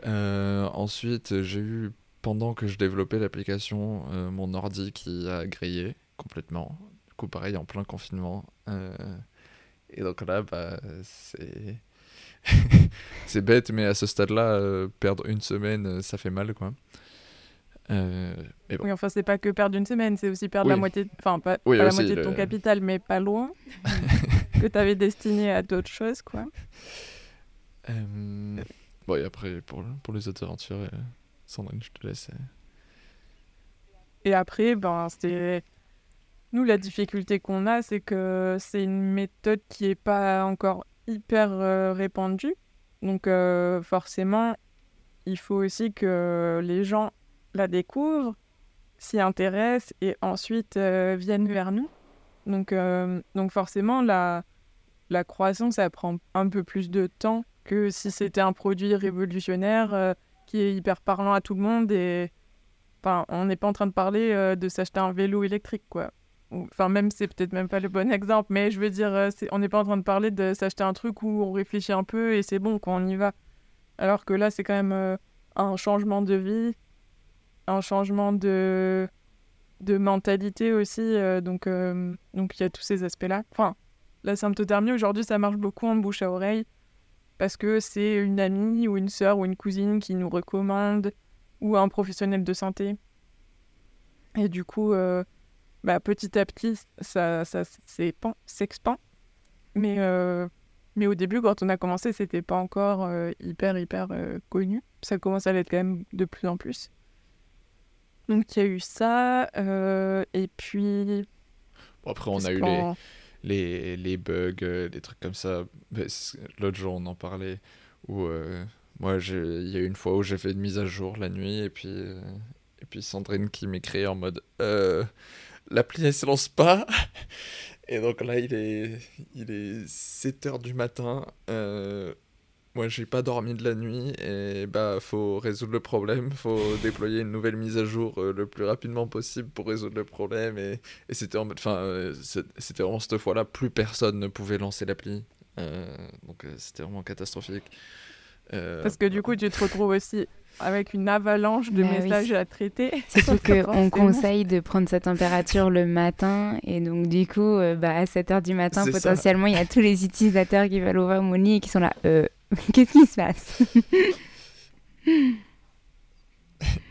Euh, ensuite, j'ai eu, pendant que je développais l'application, euh, mon ordi qui a grillé complètement. Du coup, pareil, en plein confinement. Euh, et donc là, bah, c'est. c'est bête, mais à ce stade-là, perdre une semaine, ça fait mal, quoi. Oui, enfin, c'est pas que perdre une semaine, c'est aussi perdre la moitié, enfin, pas, la moitié de ton capital, mais pas loin, que tu avais destiné à d'autres choses, quoi. Euh... Bon, et après, pour, pour les autres aventures, euh, Sandrine, je te laisse. Euh. Et après, ben, c'est. Nous, la difficulté qu'on a, c'est que c'est une méthode qui n'est pas encore hyper euh, répandue. Donc, forcément, il faut aussi que les gens la découvrent, s'y intéressent et ensuite viennent vers nous. Donc, donc forcément, la, la croissance, ça prend un peu plus de temps que si c'était un produit révolutionnaire euh, qui est hyper parlant à tout le monde et enfin on n'est pas en train de parler euh, de s'acheter un vélo électrique quoi enfin même c'est peut-être même pas le bon exemple mais je veux dire euh, on n'est pas en train de parler de s'acheter un truc où on réfléchit un peu et c'est bon quand on y va alors que là c'est quand même un changement de vie un changement de de mentalité aussi donc donc il y a tous ces aspects là enfin la symptothermie aujourd'hui ça marche beaucoup en bouche à oreille parce que c'est une amie ou une sœur ou une cousine qui nous recommande ou un professionnel de santé. Et du coup, euh, bah, petit à petit, ça, ça s'expand. Mais, euh, mais au début, quand on a commencé, c'était pas encore euh, hyper, hyper connu. Ça commence à l'être quand même de plus en plus. Donc il y a eu ça. et puis. après, on a eu les les, les bugs, euh, des trucs comme ça. L'autre jour, on en parlait, où euh, moi, il y a eu une fois où j'ai fait une mise à jour la nuit, et puis, euh, et puis Sandrine qui m'écrit en mode L'appli, elle se lance pas Et donc là, il est, il est 7h du matin. Moi, j'ai pas dormi de la nuit et bah faut résoudre le problème, faut déployer une nouvelle mise à jour euh, le plus rapidement possible pour résoudre le problème et, et c'était en enfin euh, c'était vraiment cette fois-là plus personne ne pouvait lancer l'appli, euh, donc c'était vraiment catastrophique. Parce que du coup, tu te retrouves aussi avec une avalanche de bah messages à traiter. Surtout qu'on conseille de prendre sa température le matin. Et donc, du coup, bah, à 7 h du matin, potentiellement, il y a tous les utilisateurs qui veulent ouvrir mon lit et qui sont là. Qu'est-ce qui se passe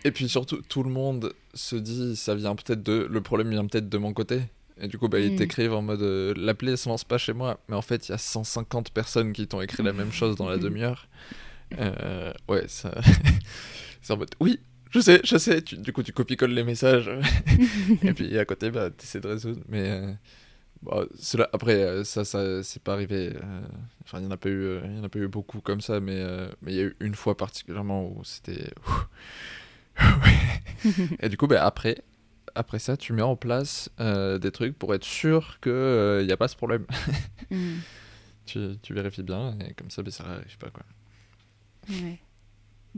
Et puis surtout, tout le monde se dit, ça vient peut-être de, le problème vient peut-être de mon côté. Et du coup, bah, ils mm. t'écrivent en mode, euh, l'appli se lance pas chez moi. Mais en fait, il y a 150 personnes qui t'ont écrit la même chose dans la demi-heure. Euh, ouais, ça. c'est en mode, oui, je sais, je sais. du coup, tu copies-colles les messages. et puis à côté, bah, tu essaies de résoudre. Mais. Euh, Bon, cela, après, euh, ça, ça c'est pas arrivé. Euh, enfin, il n'y en, a pas eu, euh, il y en a pas eu beaucoup comme ça, mais mais il y a eu une fois particulièrement où c'était. et du coup, ben, après, après ça, tu mets en place des trucs pour être sûr qu'il n'y a pas ce problème. Mm. tu, tu, vérifies bien, et comme ça, ben, ça n'arrive pas. Quoi. Ouais.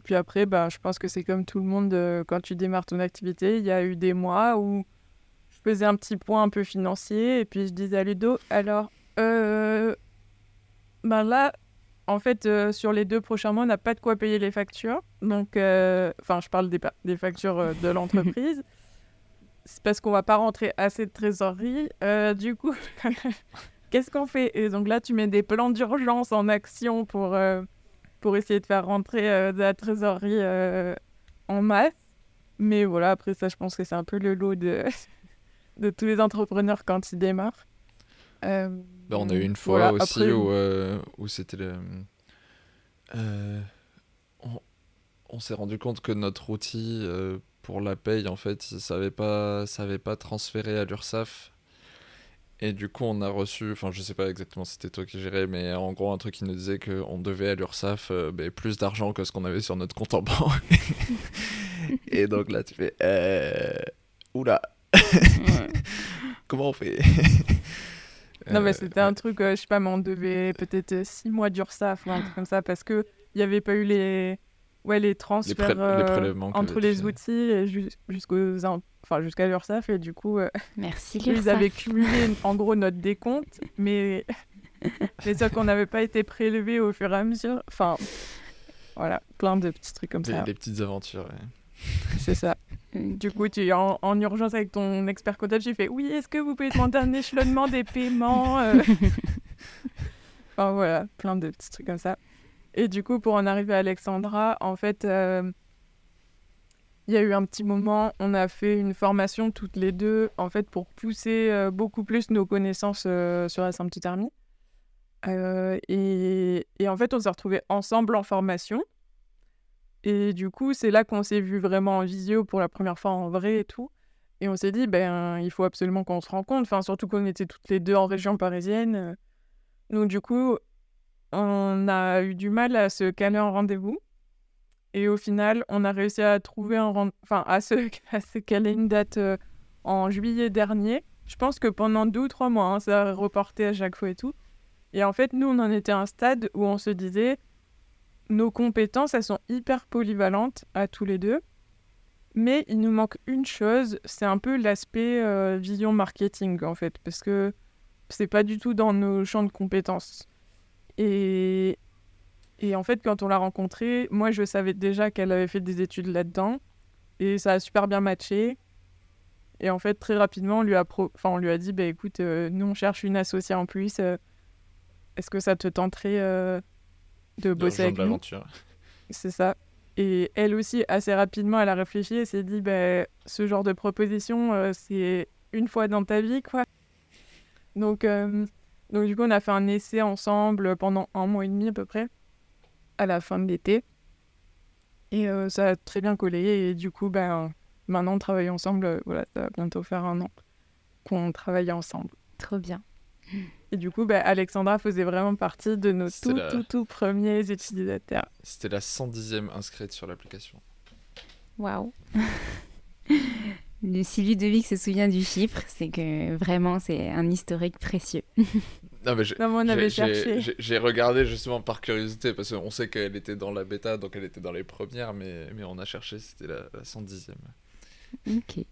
Puis après, bah, je pense que c'est comme tout le monde, quand tu démarres ton activité, il y a eu des mois où faisais un petit point un peu financier et puis je disais à Ludo, alors, euh, ben là, en fait, euh, sur les deux prochains mois, on n'a pas de quoi payer les factures. Donc, euh, enfin, je parle des, des factures de l'entreprise. C'est parce qu'on va pas rentrer assez de trésorerie. du coup, qu'est-ce qu'on fait? Et donc là, tu mets des plans d'urgence en action pour, pour essayer de faire rentrer de la trésorerie en masse. Mais voilà, après ça, je pense que c'est un peu le lot de, de tous les entrepreneurs quand ils démarrent. Euh, bah, on a eu une fois aussi où, euh, où c'était le. Euh, on, s'est rendu compte que notre outil pour la paye, en fait, ça n'avait pas, savait pas transférer à l'URSSAF. Et du coup, on a reçu, enfin, je sais pas exactement si c'était toi qui gérais, mais en gros, un truc qui nous disait qu'on devait à l'URSSAF ben, plus d'argent que ce qu'on avait sur notre compte en banque. et donc là, tu fais, oula, comment on fait? Non, mais Euh, c'était un truc, euh, je sais pas, mais on devait peut-être 6 mois d'URSSAF ou un truc comme ça parce que il n'y avait pas eu les, ouais, les transferts pré- les euh, entre les outils et jusqu'aux, enfin, jusqu'à l'URSSAF et du coup, euh, Merci ils avaient cumulé en gros notre décompte, mais mais sauf qu'on n'avait pas été prélevé au fur et à mesure. Enfin, voilà, plein de petits trucs comme des, ça. des petites aventures. ouais. C'est ça. Du coup, tu es en, en urgence avec ton expert comptable, tu fais oui, est-ce que vous pouvez demander un échelonnement des paiements euh Enfin voilà, plein de petits trucs comme ça. Et du coup, pour en arriver à Alexandra, en fait, euh, il y a eu un petit moment, on a fait une formation toutes les deux, en fait, pour pousser euh, beaucoup plus nos connaissances euh, sur la symptothermie. Et, et en fait, on s'est retrouvés ensemble en formation. Et du coup, c'est là qu'on s'est vu vraiment en visio pour la première fois en vrai et tout. Et on s'est dit, ben, il faut absolument qu'on se rencontre. Enfin, surtout qu'on était toutes les deux en région parisienne. Donc, du coup, on a eu du mal à se caler un rendez-vous. Et au final, on a réussi à trouver un enfin, à se, à se caler une date euh, en juillet dernier. Je pense que pendant deux ou trois mois, hein, ça a reporté à chaque fois et tout. Et en fait, nous, on en était à un stade où on se disait, nos compétences, elles sont hyper polyvalentes à tous les deux. Mais il nous manque une chose, c'est un peu l'aspect euh, vision marketing, en fait, parce que c'est pas du tout dans nos champs de compétences. Et, et en fait, quand on l'a rencontrée, moi, je savais déjà qu'elle avait fait des études là-dedans, et ça a super bien matché. Et en fait, très rapidement, on lui a, pro- enfin, on lui a dit, bah, écoute, euh, nous, on cherche une associée en plus. euh, Est-ce que ça te tenterait de bosser avec nous l'aventure. c'est ça. Et elle aussi, assez rapidement, elle a réfléchi et s'est dit, ben, ce genre de proposition, euh, c'est une fois dans ta vie, quoi. Donc, euh, donc, du coup, on a fait un essai ensemble pendant un mois et demi à peu près, à la fin de l'été. Et euh, ça a très bien collé. Et du coup, ben, maintenant, on travaille ensemble. Voilà, ça va bientôt faire un an qu'on travaille ensemble. Trop bien. Et du coup, ben, Alexandra faisait vraiment partie de nos tout, la- tout, tout premiers utilisateurs. C'était la 110e inscrite sur l'application. Waouh. Le- Si Ludovic se souvient du chiffre, c'est que vraiment c'est un historique précieux. Non, mais j'ai- Non, mais on avait j'ai- j'ai- cherché. j'ai- J'ai regardé justement par curiosité, parce qu'on sait qu'elle était dans la bêta, donc elle était dans les premières, mais, mais on a cherché, c'était la, la 110e. Ok.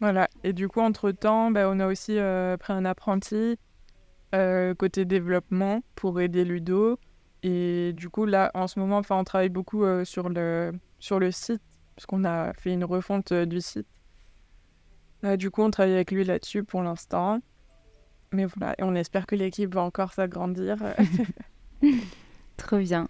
Voilà, et du coup, entre-temps, ben, on a aussi euh, pris un apprenti euh, côté développement pour aider Ludo. Et du coup, là, en ce moment, enfin, on travaille beaucoup euh, sur, le, sur le site, parce qu'on a fait une refonte euh, du site. Du coup, on travaille avec lui là-dessus pour l'instant. Mais voilà, et on espère que l'équipe va encore s'agrandir. Trop bien.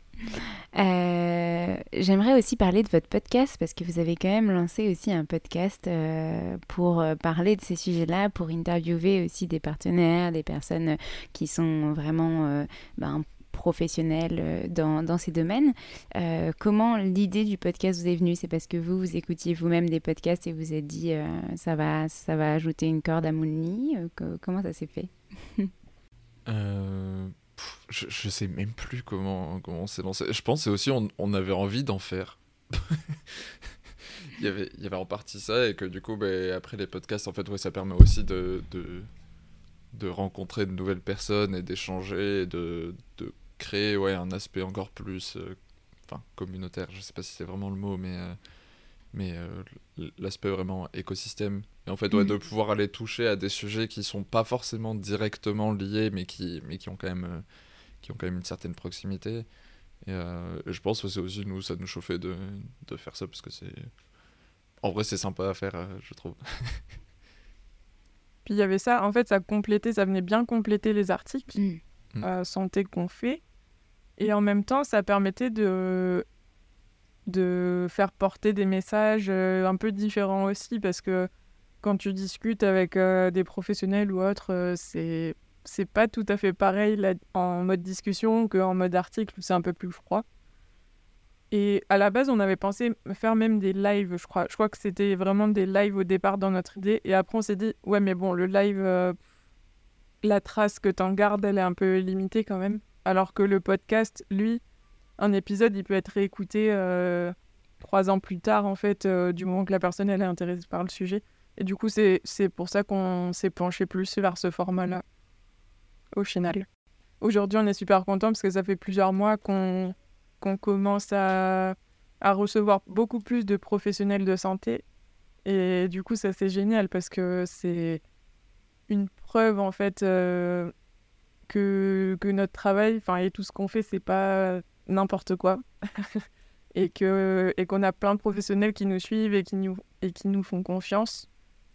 Euh, J'aimerais aussi parler de votre podcast parce que vous avez quand même lancé aussi un podcast euh, pour euh, parler de ces sujets-là, pour interviewer aussi des partenaires, des personnes qui sont vraiment euh, ben, professionnelles euh, dans, ces domaines. Comment l'idée du podcast vous est venue? C'est parce que vous, vous écoutiez vous-même des podcasts et vous êtes dit ça, va, ça va ajouter une corde à mon lit co- Comment ça s'est fait? Je, je sais même plus comment, comment on s'est lancé. Je pense aussi on, avait envie d'en faire. il, y avait, en partie ça, et que du coup, ben, après les podcasts, en fait, ouais, ça permet aussi de, de, rencontrer de nouvelles personnes et d'échanger, et de, de créer ouais, un aspect encore plus euh, communautaire. Je sais pas si c'est vraiment le mot, mais, euh, mais euh, l'aspect vraiment écosystème. Et en fait, ouais, Mhm. de pouvoir aller toucher à des sujets qui sont pas forcément directement liés, mais qui, mais qui ont quand même, euh, qui ont quand même une certaine proximité. Et, euh, et je pense que c'est aussi nous, ça nous chauffait de, de faire ça parce que c'est, en vrai, c'est sympa à faire, euh, je trouve. Puis il y avait ça, en fait, ça complétait, ça venait bien compléter les articles. Mm. Mm. euh, santé qu'on fait. Et en même temps, ça permettait de, de faire porter des messages euh, un peu différents aussi, parce que quand tu discutes avec euh, des professionnels ou autres, euh, c'est c'est pas tout à fait pareil là, en mode discussion qu'en mode article où c'est un peu plus froid. Et à la base, on avait pensé faire même des lives, je crois. Je crois que c'était vraiment des lives au départ dans notre idée. Et après, on s'est dit, ouais, mais bon, le live, la trace que t'en gardes, elle est un peu limitée quand même. Alors que le podcast, lui, un épisode, il peut être réécouté euh, trois ans plus tard, en fait, euh, du moment que la personne, elle est intéressée par le sujet. Et du coup, c'est pour ça qu'on s'est penché plus vers ce format-là, au final. Aujourd'hui, on est super content parce que ça fait plusieurs mois qu'on commence à, à recevoir beaucoup plus de professionnels de santé. Et du coup, ça, c'est génial parce que c'est une preuve, en fait, euh, que, que notre travail, enfin, et tout ce qu'on fait, c'est pas n'importe quoi. et que et qu'on a plein de professionnels qui nous suivent et qui nous, et qui nous font confiance.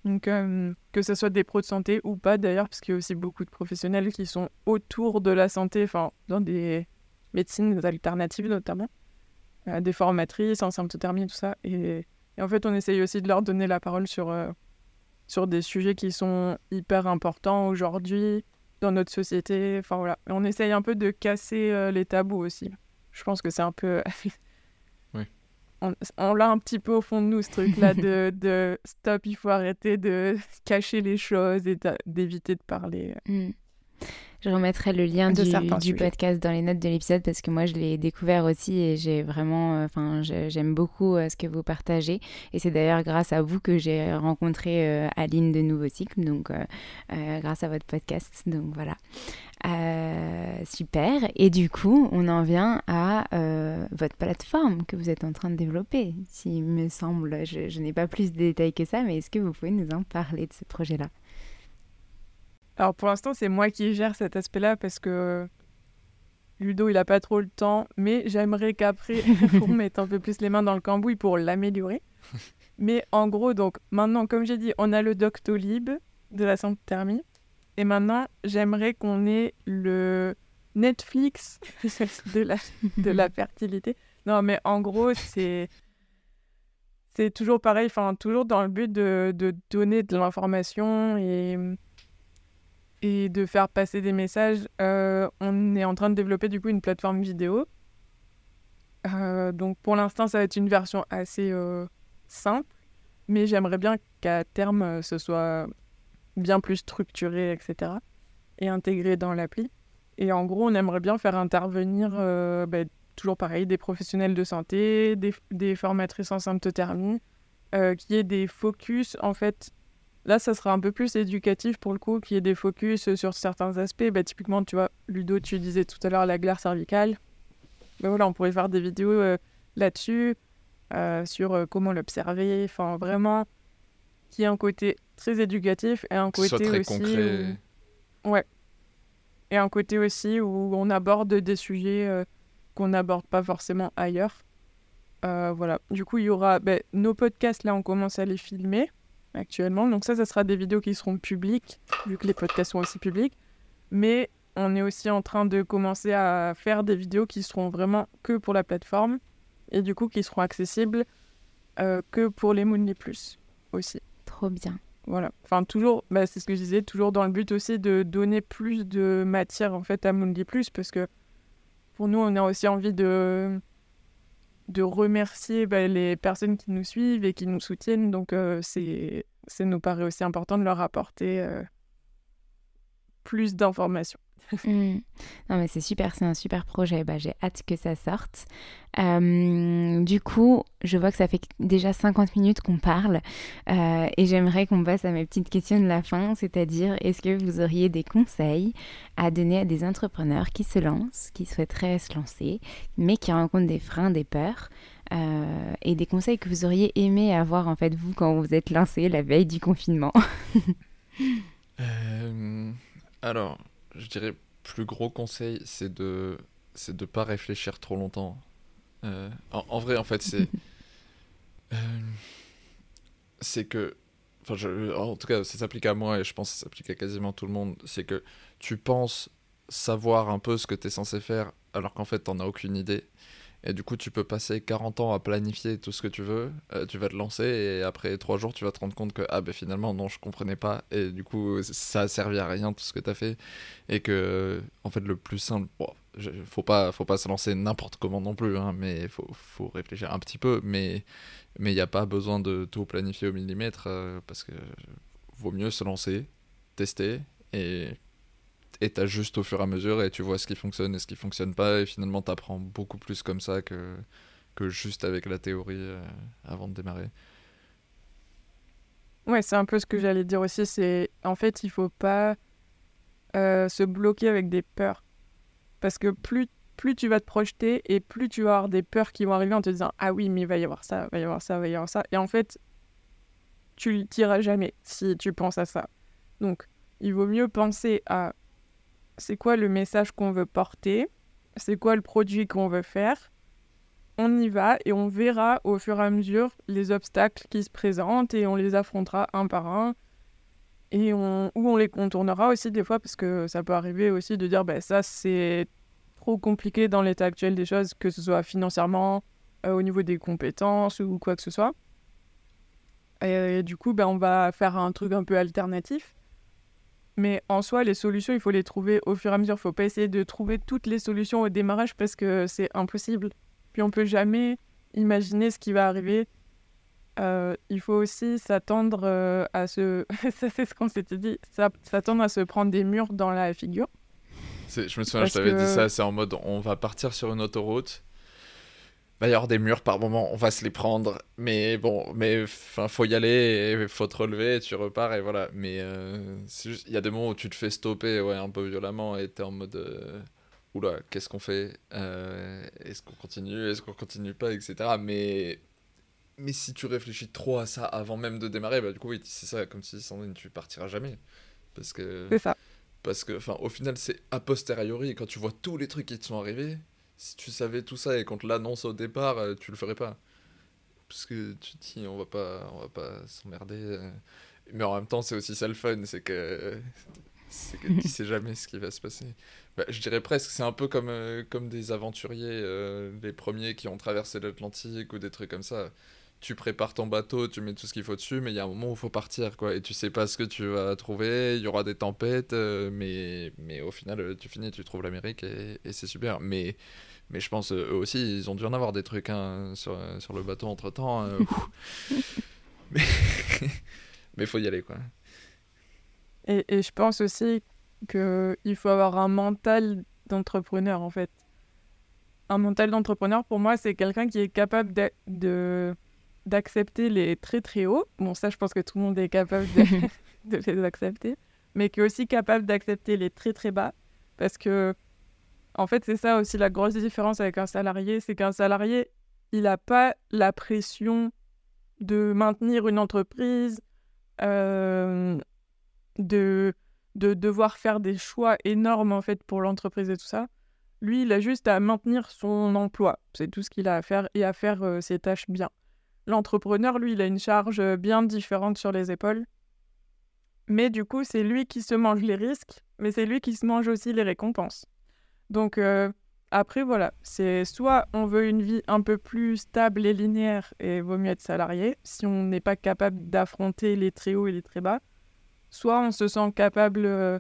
Donc, euh, que ce soit des pros de santé ou pas d'ailleurs, parce qu'il y a aussi beaucoup de professionnels qui sont autour de la santé, enfin, dans des médecines alternatives notamment, euh, des formatrices en symptothermie, tout ça. Et, et, en fait, on essaye aussi de leur donner la parole sur, euh, sur des sujets qui sont hyper importants aujourd'hui dans notre société. Enfin, voilà. on essaye un peu de casser les tabous aussi. Je pense que c'est un peu on, l'a un petit peu au fond de nous, ce truc-là de, de, stop, il faut arrêter de cacher les choses et d'éviter de parler. Mm. Je remettrai le lien du, du podcast dans les notes de l'épisode parce que moi je l'ai découvert aussi et j'ai vraiment, euh, enfin j'aime beaucoup euh, ce que vous partagez et c'est d'ailleurs grâce à vous que j'ai rencontré euh, Aline de Nouveau Cycle, donc grâce à votre podcast, donc voilà. super. Et du coup, on en vient à votre plateforme que vous êtes en train de développer. S'il me semble, je, je n'ai pas plus de détails que ça, mais est-ce que vous pouvez nous en parler de ce projet-là? Alors pour l'instant, c'est moi qui gère cet aspect-là parce que Ludo, il a pas trop le temps, mais j'aimerais qu'après, on mette un peu plus les mains dans le cambouis pour l'améliorer. Mais en gros, donc maintenant, comme j'ai dit, on a le Doctolib de la thermie. Et maintenant, j'aimerais qu'on ait le Netflix de la, de la fertilité. Non, mais en gros, c'est c'est toujours pareil, enfin toujours dans le but de, de donner de l'information et et de faire passer des messages. Euh, on est en train de développer du coup une plateforme vidéo. Euh, donc pour l'instant, ça va être une version assez euh, simple, mais j'aimerais bien qu'à terme, ce soit bien plus structuré, etc. et intégré dans l'appli. Et en gros, on aimerait bien faire intervenir, bah, toujours pareil, des professionnels de santé, des, formatrices en symptothermie, qui aient des focus en fait Là, ça sera un peu plus éducatif pour le coup, qu'il y ait des focus sur certains aspects. Bah, typiquement, tu vois, Ludo, tu disais tout à l'heure la glaire cervicale. Bah, voilà, on pourrait faire des vidéos euh, là-dessus, euh, sur euh, comment l'observer. Enfin, vraiment, qui ait un côté très éducatif et un côté très aussi. Concret. Ouais. Et un côté aussi où on aborde des sujets qu'on n'aborde pas forcément ailleurs. voilà. Du coup, il y aura bah, nos podcasts, là, on commence à les filmer actuellement. Donc ça, ça sera des vidéos qui seront publiques, vu que les podcasts sont aussi publics. Mais on est aussi en train de commencer à faire des vidéos qui seront vraiment que pour la plateforme et du coup qui seront accessibles euh, que pour les Moonly Plus aussi. Trop bien. Voilà. Enfin, toujours, bah, c'est ce que je disais, toujours dans le but aussi de donner plus de matière en fait à Moonly Plus parce que pour nous, on a aussi envie de de remercier bah, les personnes qui nous suivent et qui nous soutiennent. Donc, euh, c'est, ça nous paraît aussi important de leur apporter euh, plus d'informations. Mmh. Non mais c'est super, c'est un super projet. Bah, j'ai hâte que ça sorte. Euh, du coup, je vois que ça fait déjà 50 minutes qu'on parle euh, et j'aimerais qu'on passe à mes petites questions de la fin, c'est-à-dire est-ce que vous auriez des conseils à donner à des entrepreneurs qui se lancent, qui souhaiteraient se lancer, mais qui rencontrent des freins, des peurs euh, et des conseils que vous auriez aimé avoir en fait vous quand vous êtes lancé la veille du confinement? Alors, je dirais, plus gros conseil, c'est de c'est de pas réfléchir trop longtemps. Euh, en, vrai, en fait, c'est euh, c'est que, enfin, je, en tout cas, ça s'applique à moi et je pense que ça s'applique à quasiment tout le monde. C'est que tu penses savoir un peu ce que tu es censé faire alors qu'en fait, t'en as aucune idée. Et du coup, tu peux passer 40 ans à planifier tout ce que tu veux. Euh, tu vas te lancer et après 3 jours, tu vas te rendre compte que ah ben finalement non, je comprenais pas. Et du coup, ça a servi à rien tout ce que tu as fait. Et que en fait, le plus simple, faut pas, faut pas se lancer n'importe comment non plus, hein, mais faut, faut réfléchir un petit peu. Mais mais il n'y a pas besoin de tout planifier au millimètre euh, parce que vaut mieux se lancer, tester et et t'ajustes au fur et à mesure et tu vois ce qui fonctionne et ce qui fonctionne pas et finalement t'apprends beaucoup plus comme ça que, que juste avec la théorie euh, avant de démarrer. Ouais, c'est un peu ce que j'allais dire aussi, c'est en fait il faut pas euh, se bloquer avec des peurs. Parce que plus, plus tu vas te projeter et plus tu vas avoir des peurs qui vont arriver en te disant Ah oui, mais il va y avoir ça, il va y avoir ça, il va y avoir ça. Et en fait, tu ne tireras jamais si tu penses à ça. Donc, il vaut mieux penser à c'est quoi le message qu'on veut porter, c'est quoi le produit qu'on veut faire? On y va et on verra au fur et à mesure les obstacles qui se présentent et on les affrontera un par un et on, ou on les contournera aussi des fois parce que ça peut arriver aussi de dire ben ça c'est trop compliqué dans l'état actuel des choses, que ce soit financièrement, euh, au niveau des compétences ou quoi que ce soit. Et, du coup, ben, on va faire un truc un peu alternatif. Mais en soi, les solutions, il faut les trouver au fur et à mesure. Il ne faut pas essayer de trouver toutes les solutions au démarrage parce que c'est impossible. Puis on peut jamais imaginer ce qui va arriver euh, il faut aussi s'attendre euh, à se. ça, c'est ce qu'on s'était dit. S'attendre à se prendre des murs dans la figure. Je me souviens, je t'avais dit ça. C'est en mode on va partir sur une autoroute. Il va y avoir des murs par moment, on va se les prendre. Mais bon, mais enfin, faut y aller, il faut te relever, tu repars et voilà. Mais euh, il y a des moments où tu te fais stopper ouais, un peu violemment et t'es en mode oula, qu'est-ce qu'on fait Est-ce qu'on continue Est-ce qu'on continue pas Etc. Mais mais si tu réfléchis trop à ça avant même de démarrer, bah du coup, oui, c'est ça, comme si Sandrine, tu partiras jamais. Parce que. C'est ça. Parce que, enfin, au final, c'est a posteriori, quand tu vois tous les trucs qui te sont arrivés, si tu savais tout ça et qu'on te l'annonce au départ, euh, tu le ferais pas. Parce que tu te dis, on va pas, on va pas s'emmerder. Euh. Mais en même temps, c'est aussi ça le fun, c'est que. C'est que tu sais jamais ce qui va se passer. Bah, je dirais presque, c'est un peu comme, euh, comme des aventuriers, les premiers qui ont traversé l'Atlantique ou des trucs comme ça tu prépares ton bateau, tu mets tout ce qu'il faut dessus, mais il y a un moment où il faut partir, quoi. Et tu sais pas ce que tu vas trouver, il y aura des tempêtes, euh, mais, mais au final, tu finis, tu trouves l'Amérique et, c'est super. Mais, mais je pense, eux aussi, ils ont dû en avoir des trucs hein, sur, sur, le bateau entre temps. Hein. mais il faut y aller, quoi. Et, et je pense aussi qu'il faut avoir un mental d'entrepreneur, en fait. Un mental d'entrepreneur, pour moi, c'est quelqu'un qui est capable de d'accepter les très très hauts. Bon, ça, je pense que tout le monde est capable de, les accepter, mais qui est aussi capable d'accepter les très très bas. Parce que, en fait, c'est ça aussi la grosse différence avec un salarié c'est qu'un salarié, il n'a pas la pression de maintenir une entreprise, euh, de, de devoir faire des choix énormes en fait pour l'entreprise et tout ça. Lui, il a juste à maintenir son emploi. C'est tout ce qu'il a à faire et à faire euh, ses tâches bien. L'entrepreneur, lui, il a une charge euh, bien différente sur les épaules. Mais du coup, c'est lui qui se mange les risques, mais c'est lui qui se mange aussi les récompenses. Donc euh, après, voilà, c'est soit on veut une vie un peu plus stable et linéaire et vaut mieux être salarié si on n'est pas capable d'affronter les très hauts et les très bas, soit on se sent capable euh,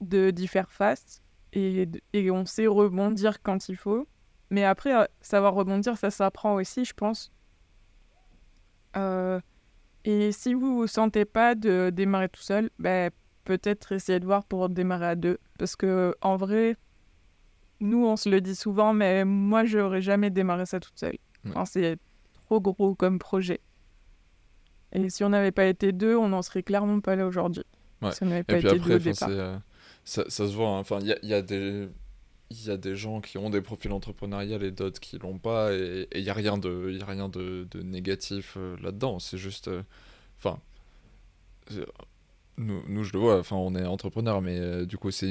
de d'y faire face et, et on sait rebondir quand il faut. Mais après, euh, savoir rebondir, ça s'apprend aussi, je pense. Et si vous vous sentez pas de démarrer tout seul, ben, peut-être essayer de voir pour démarrer à deux. Parce que en vrai, nous, on se le dit souvent, mais moi, je n'aurais jamais démarré ça toute seule. c'est trop gros comme projet. Et si on n'avait pas été deux, on n'en serait clairement pas là aujourd'hui. Si on n'avait pas été deux au départ. Euh, ça, ça, se voit. Hein. Enfin, il y, y a des il y a des gens qui ont des profils entrepreneuriales et d'autres qui l'ont pas et il n'y a rien de y a rien de, de négatif euh, là-dedans c'est juste euh, enfin nous, je le vois enfin on est entrepreneur mais euh, du coup c'est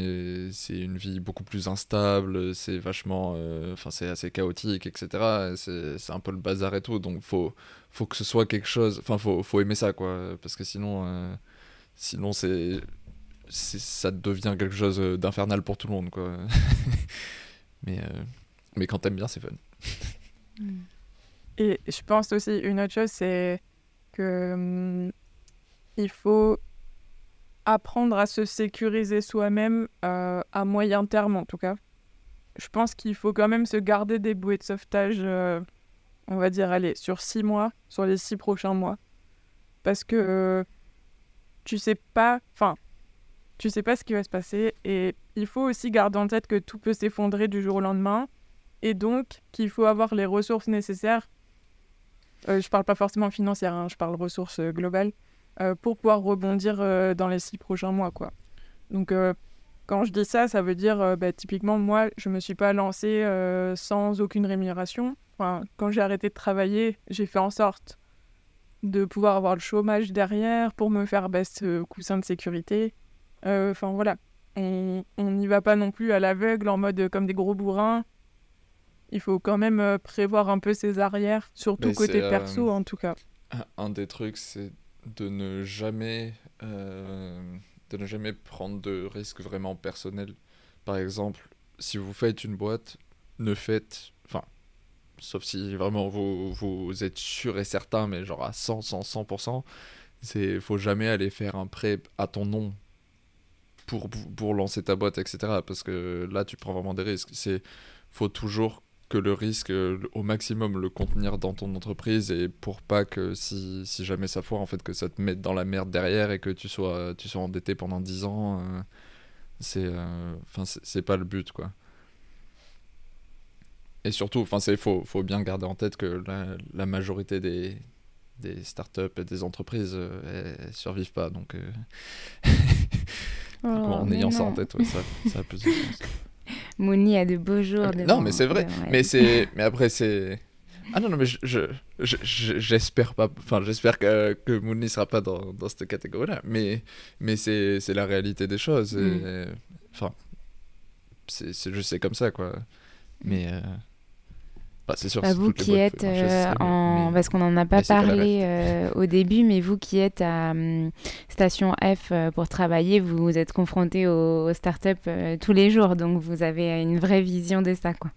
une vie beaucoup plus instable c'est vachement enfin c'est assez chaotique etc c'est un peu le bazar et tout donc faut faut que ce soit quelque chose enfin faut faut aimer ça quoi. Parce que sinon sinon c'est ça devient quelque chose euh, d'infernal pour tout le monde quoi. Mais euh, mais quand t'aimes bien c'est fun. Et je pense aussi une autre chose c'est que hum, il faut apprendre à se sécuriser soi-même euh, à moyen terme en tout cas je pense qu'il faut quand même se garder des bouées de sauvetage on va dire allez sur six mois sur les six prochains mois parce que tu sais pas enfin tu sais pas ce qui va se passer. Et il faut aussi garder en tête que tout peut s'effondrer du jour au lendemain. Et donc qu'il faut avoir les ressources nécessaires. Euh, je parle pas forcément financières, hein, je parle ressources euh, globales. Euh, pour pouvoir rebondir euh, dans les six prochains mois. Quoi. Donc euh, quand je dis ça, ça veut dire bah, typiquement moi, je me suis pas lancée sans aucune rémunération. Enfin, quand j'ai arrêté de travailler, j'ai fait en sorte de pouvoir avoir le chômage derrière pour me faire bah, ce coussin de sécurité. Enfin voilà, on n'y va pas non plus à l'aveugle en mode comme des gros bourrins. Il faut quand même prévoir un peu ses arrières, surtout Mais côté euh, perso en tout cas. Un des trucs, c'est de ne jamais, euh, de ne jamais prendre de risques vraiment personnels. Par exemple, si vous faites une boîte, ne faites, enfin, sauf si vraiment vous, vous êtes sûr et certain, mais genre à 100, 100, 100%, c'est, faut jamais aller faire un prêt à ton nom pour, pour lancer ta boîte, etc. Parce que là, tu prends vraiment des risques. C'est, faut toujours que le risque euh, au maximum le contenir dans ton entreprise et pour pas que si, si jamais ça foire en fait que ça te mette dans la merde derrière et que tu sois tu sois endetté pendant 10 ans euh, c'est euh, enfin c'est c'est pas le but quoi. Et surtout enfin c'est faut faut bien garder en tête que la, la majorité des des startups et des entreprises euh, elles, elles survivent pas donc Oh, en ayant ça en tête ouais, ça, ça a plus de sens Mouni a de beaux jours. non, devant- mais c'est vrai. devant. Mais c'est, mais après c'est. Ah non non mais je, je- je- je- j'espère pas. Enfin j'espère que que Mooney sera pas dans, dans cette catégorie-là. Mais mais c'est la réalité des choses. et- Mm. Enfin c'est juste comme ça quoi. Mais euh, bah, c'est sûr. Bah, vous qui êtes euh, en... mais- Parce qu'on n'en a pas mais parlé euh, au début, mais vous qui êtes à hum, Station F euh, pour travailler, vous êtes confronté aux, aux startups euh, tous les jours, donc vous avez une vraie vision de ça. Quoi.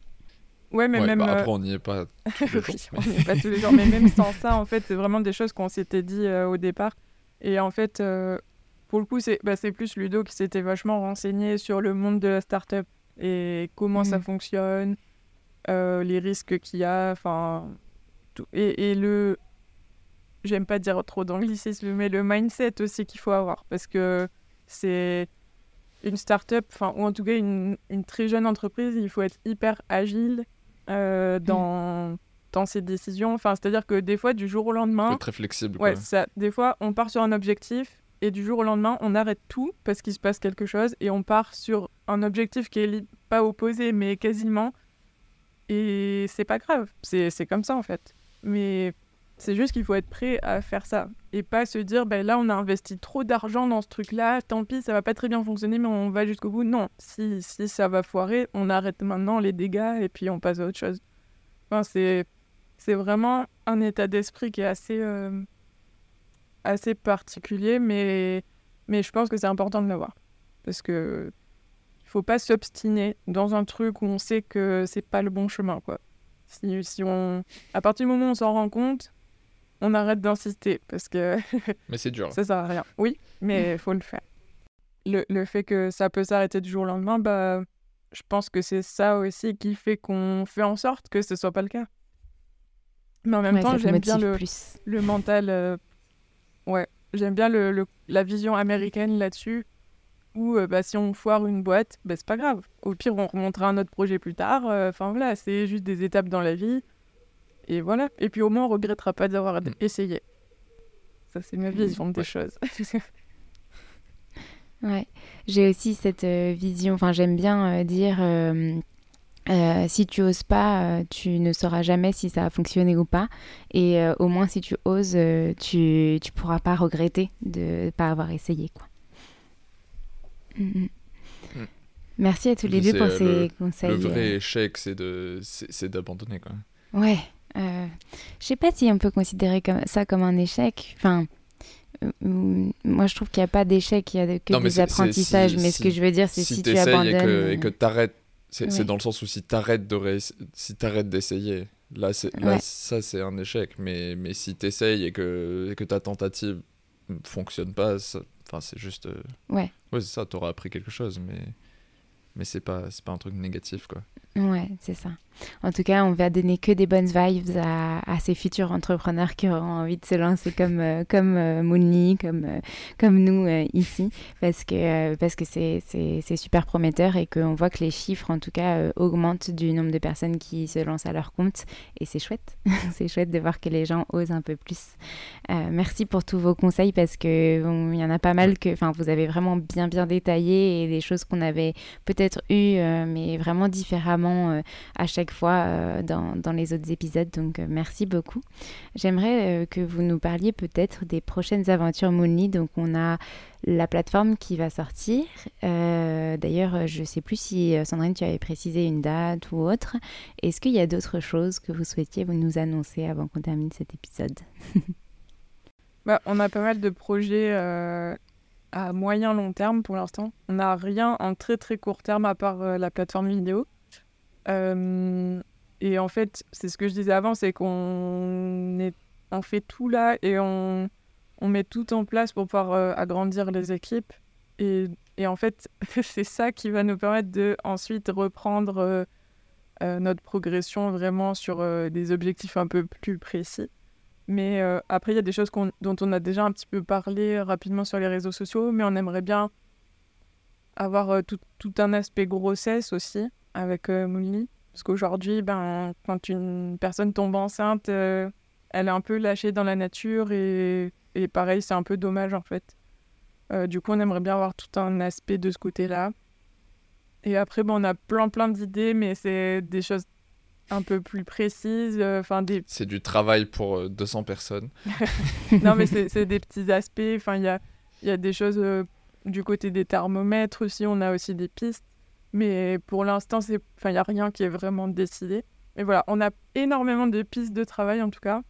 Ouais, mais Ouais, même. bah, après on n'y est pas. tous les jours, Oui, mais- on n'est pas tous les jours, mais même sans ça, en fait, c'est vraiment des choses qu'on s'était dit euh, au départ. Et en fait, euh, pour le coup, c'est bah, c'est plus Ludo qui s'était vachement renseigné sur le monde de la startup et comment ça Mhm. fonctionne, euh, les risques qu'il y a, enfin. tout. Et, et le. J'aime pas dire trop d'anglicisme, mais le mindset aussi qu'il faut avoir. Parce que c'est une start-up, enfin, ou en tout cas une, une très jeune entreprise, il faut être hyper agile euh, dans, dans ses décisions. Enfin, c'est-à-dire que des fois, du jour au lendemain, très flexible. ouais, quoi. ça, des fois, on part sur un objectif et du jour au lendemain, on arrête tout parce qu'il se passe quelque chose et on part sur un objectif qui est pas opposé, mais quasiment. Et c'est pas grave, c'est comme ça en fait. Mais c'est juste qu'il faut être prêt à faire ça et pas se dire, ben là, on a investi trop d'argent dans ce truc-là, tant pis, ça va pas très bien fonctionner, mais on va jusqu'au bout. Non, si, si ça va foirer, on arrête maintenant les dégâts et puis on passe à autre chose. Enfin, c'est c'est vraiment un état d'esprit qui est assez, euh, assez particulier, mais, mais je pense que c'est important de l'avoir. Parce que il faut pas s'obstiner dans un truc où on sait que c'est pas le bon chemin, quoi. Si, si on... À partir du moment où on s'en rend compte, on arrête d'insister, parce que Mais c'est dur. ça sert à rien. Oui, mais il faut le faire. Le, le fait que ça peut s'arrêter du jour au lendemain, bah, je pense que c'est ça aussi qui fait qu'on fait en sorte que ce soit pas le cas. Mais en même Ouais, temps, j'aime bien le, plus. le mental. euh, Ouais, j'aime bien le, le- la vision américaine là-dessus. Où euh, bah, si on foire une boîte, bah, c'est pas grave. Au pire, on remontera un autre projet plus tard. euh, Enfin voilà, c'est juste des étapes dans la vie. Et voilà. Et puis au moins, on regrettera pas d'avoir Mm. essayé. Ça, c'est ma vision des Ouais. choses. Ouais. J'ai aussi cette euh, vision, enfin j'aime bien euh, dire, euh, euh, si tu oses pas, euh, tu ne sauras jamais si ça a fonctionné ou pas. Et euh, au moins si tu oses, euh, tu tu pourras pas regretter de ne pas avoir essayé. Quoi. Mm, mm. Mm. Merci à tous les deux pour euh, ces conseils. Le vrai euh. échec c'est de c'est c'est d'abandonner quoi. Ouais. euh, je sais pas si on peut considérer comme ça comme un échec. Enfin, euh, moi je trouve qu'il n'y a pas d'échec, il y a que Non, des apprentissages. si- mais ce si- que je veux dire, c'est si, tu t'essayes abandonnes. et que, et que t'arrêtes, c'est c'est Ouais. dans le sens où si t'arrêtes de ré- si t'arrêtes d'essayer, là, là Ouais. ça c'est un échec. Mais mais si t'essayes et que et que ta tentative fonctionne pas, ça- enfin c'est juste. euh, Ouais. Ouais, c'est ça. T'auras appris quelque chose, mais mais c'est pas c'est pas un truc négatif quoi. Ouais, c'est ça. En tout cas, on va donner que des bonnes vibes à, ces futurs entrepreneurs qui auront envie de se lancer comme, euh, comme euh, Moonly, comme, euh, comme nous ici, parce que c'est super prometteur et qu'on voit que les chiffres, en tout cas, augmentent du nombre de personnes qui se lancent à leur compte. Et c'est chouette. c'est chouette de voir que les gens osent un peu plus. merci pour tous vos conseils parce que il y en a pas mal que, vous avez vraiment bien bien détaillé et des choses qu'on avait peut-être eues, mais vraiment différemment à chaque fois euh, dans, les autres épisodes. Donc euh, merci beaucoup. J'aimerais euh, que vous nous parliez peut-être des prochaines aventures Moonly. Donc on a la plateforme qui va sortir. D'ailleurs, je ne sais plus si Sandrine, tu avais précisé une date ou autre. Est-ce qu'il y a d'autres choses que vous souhaitiez nous annoncer avant qu'on termine cet épisode? Bah, On a pas mal de projets à moyen long terme pour l'instant. On n'a rien en très très court terme à part la plateforme vidéo. Euh, et en fait, c'est ce que je disais avant, c'est qu'on est, fait tout là et on, on met tout en place pour pouvoir euh, agrandir les équipes. Et, en fait, c'est ça qui va nous permettre de ensuite reprendre euh, notre progression vraiment sur des objectifs un peu plus précis. Mais après, il y a des choses dont on a déjà un petit peu parlé rapidement sur les réseaux sociaux, mais on aimerait bien avoir tout un aspect grossesse aussi avec euh, Moonly. Parce qu'aujourd'hui, ben, quand une personne tombe enceinte, euh, elle est un peu lâchée dans la nature et, et pareil, c'est un peu dommage en fait. Euh, du coup, on aimerait bien avoir tout un aspect de ce côté-là. Et après, ben, on a plein plein d'idées, mais c'est des choses un peu plus précises. Enfin, des... C'est du travail pour 200 personnes. non, mais c'est des petits aspects. Enfin, il y a, y a des choses du côté des thermomètres aussi. On a aussi des pistes. Mais pour l'instant, il n'y a rien qui est vraiment décidé. Mais voilà, on a énormément de pistes de travail en tout cas.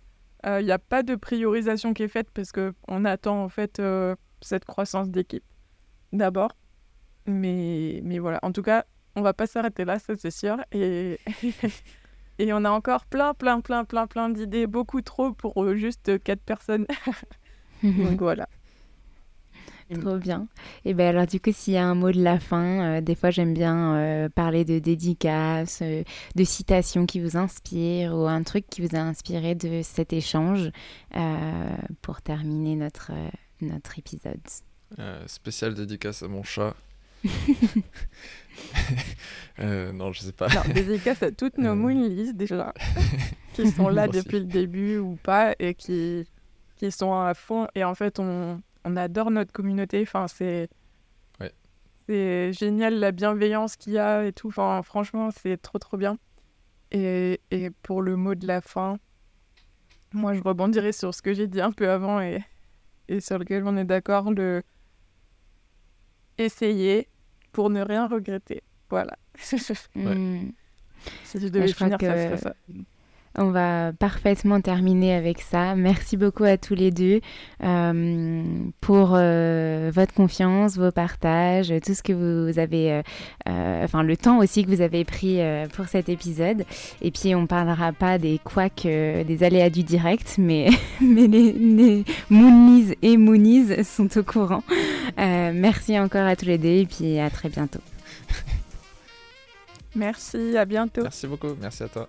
Il euh, n'y a pas de priorisation qui est faite parce qu'on attend en fait euh, cette croissance d'équipe d'abord. Mais, mais voilà, en tout cas, on va pas s'arrêter là, ça c'est sûr. Et, et on a encore plein, plein, plein, plein, plein d'idées, beaucoup trop pour euh, juste quatre personnes. Donc voilà. Trop bien. Et bien alors du coup, s'il y a un mot de la fin, euh, des fois j'aime bien euh, parler de dédicaces, euh, de citations qui vous inspirent ou un truc qui vous a inspiré de cet échange pour terminer notre, notre épisode. spécial dédicace à mon chat. non, je sais pas. Non, dédicace à toutes nos moonlies déjà, qui sont là depuis le début ou pas et qui, qui sont à fond. Et en fait, on, on adore notre communauté. Enfin, c'est c'est génial la bienveillance qu'il y a et tout. Enfin, franchement, c'est trop trop bien. Et, et, pour le mot de la fin, moi, je rebondirai sur ce que j'ai dit un peu avant et, et sur lequel on est d'accord. Le essayer pour ne rien regretter. Voilà. Hmm. Si je devais finir, ça serait ça. On va parfaitement terminer avec ça. Merci beaucoup à tous les deux euh, pour euh, votre confiance, vos partages, tout ce que vous avez, euh, enfin le temps aussi que vous avez pris pour cet épisode. Et puis on parlera pas des couacs, des aléas du direct, mais, mais les, les Moonies et Moonies sont au courant. merci encore à tous les deux et puis à très bientôt. Merci, à bientôt. Merci beaucoup, merci à toi.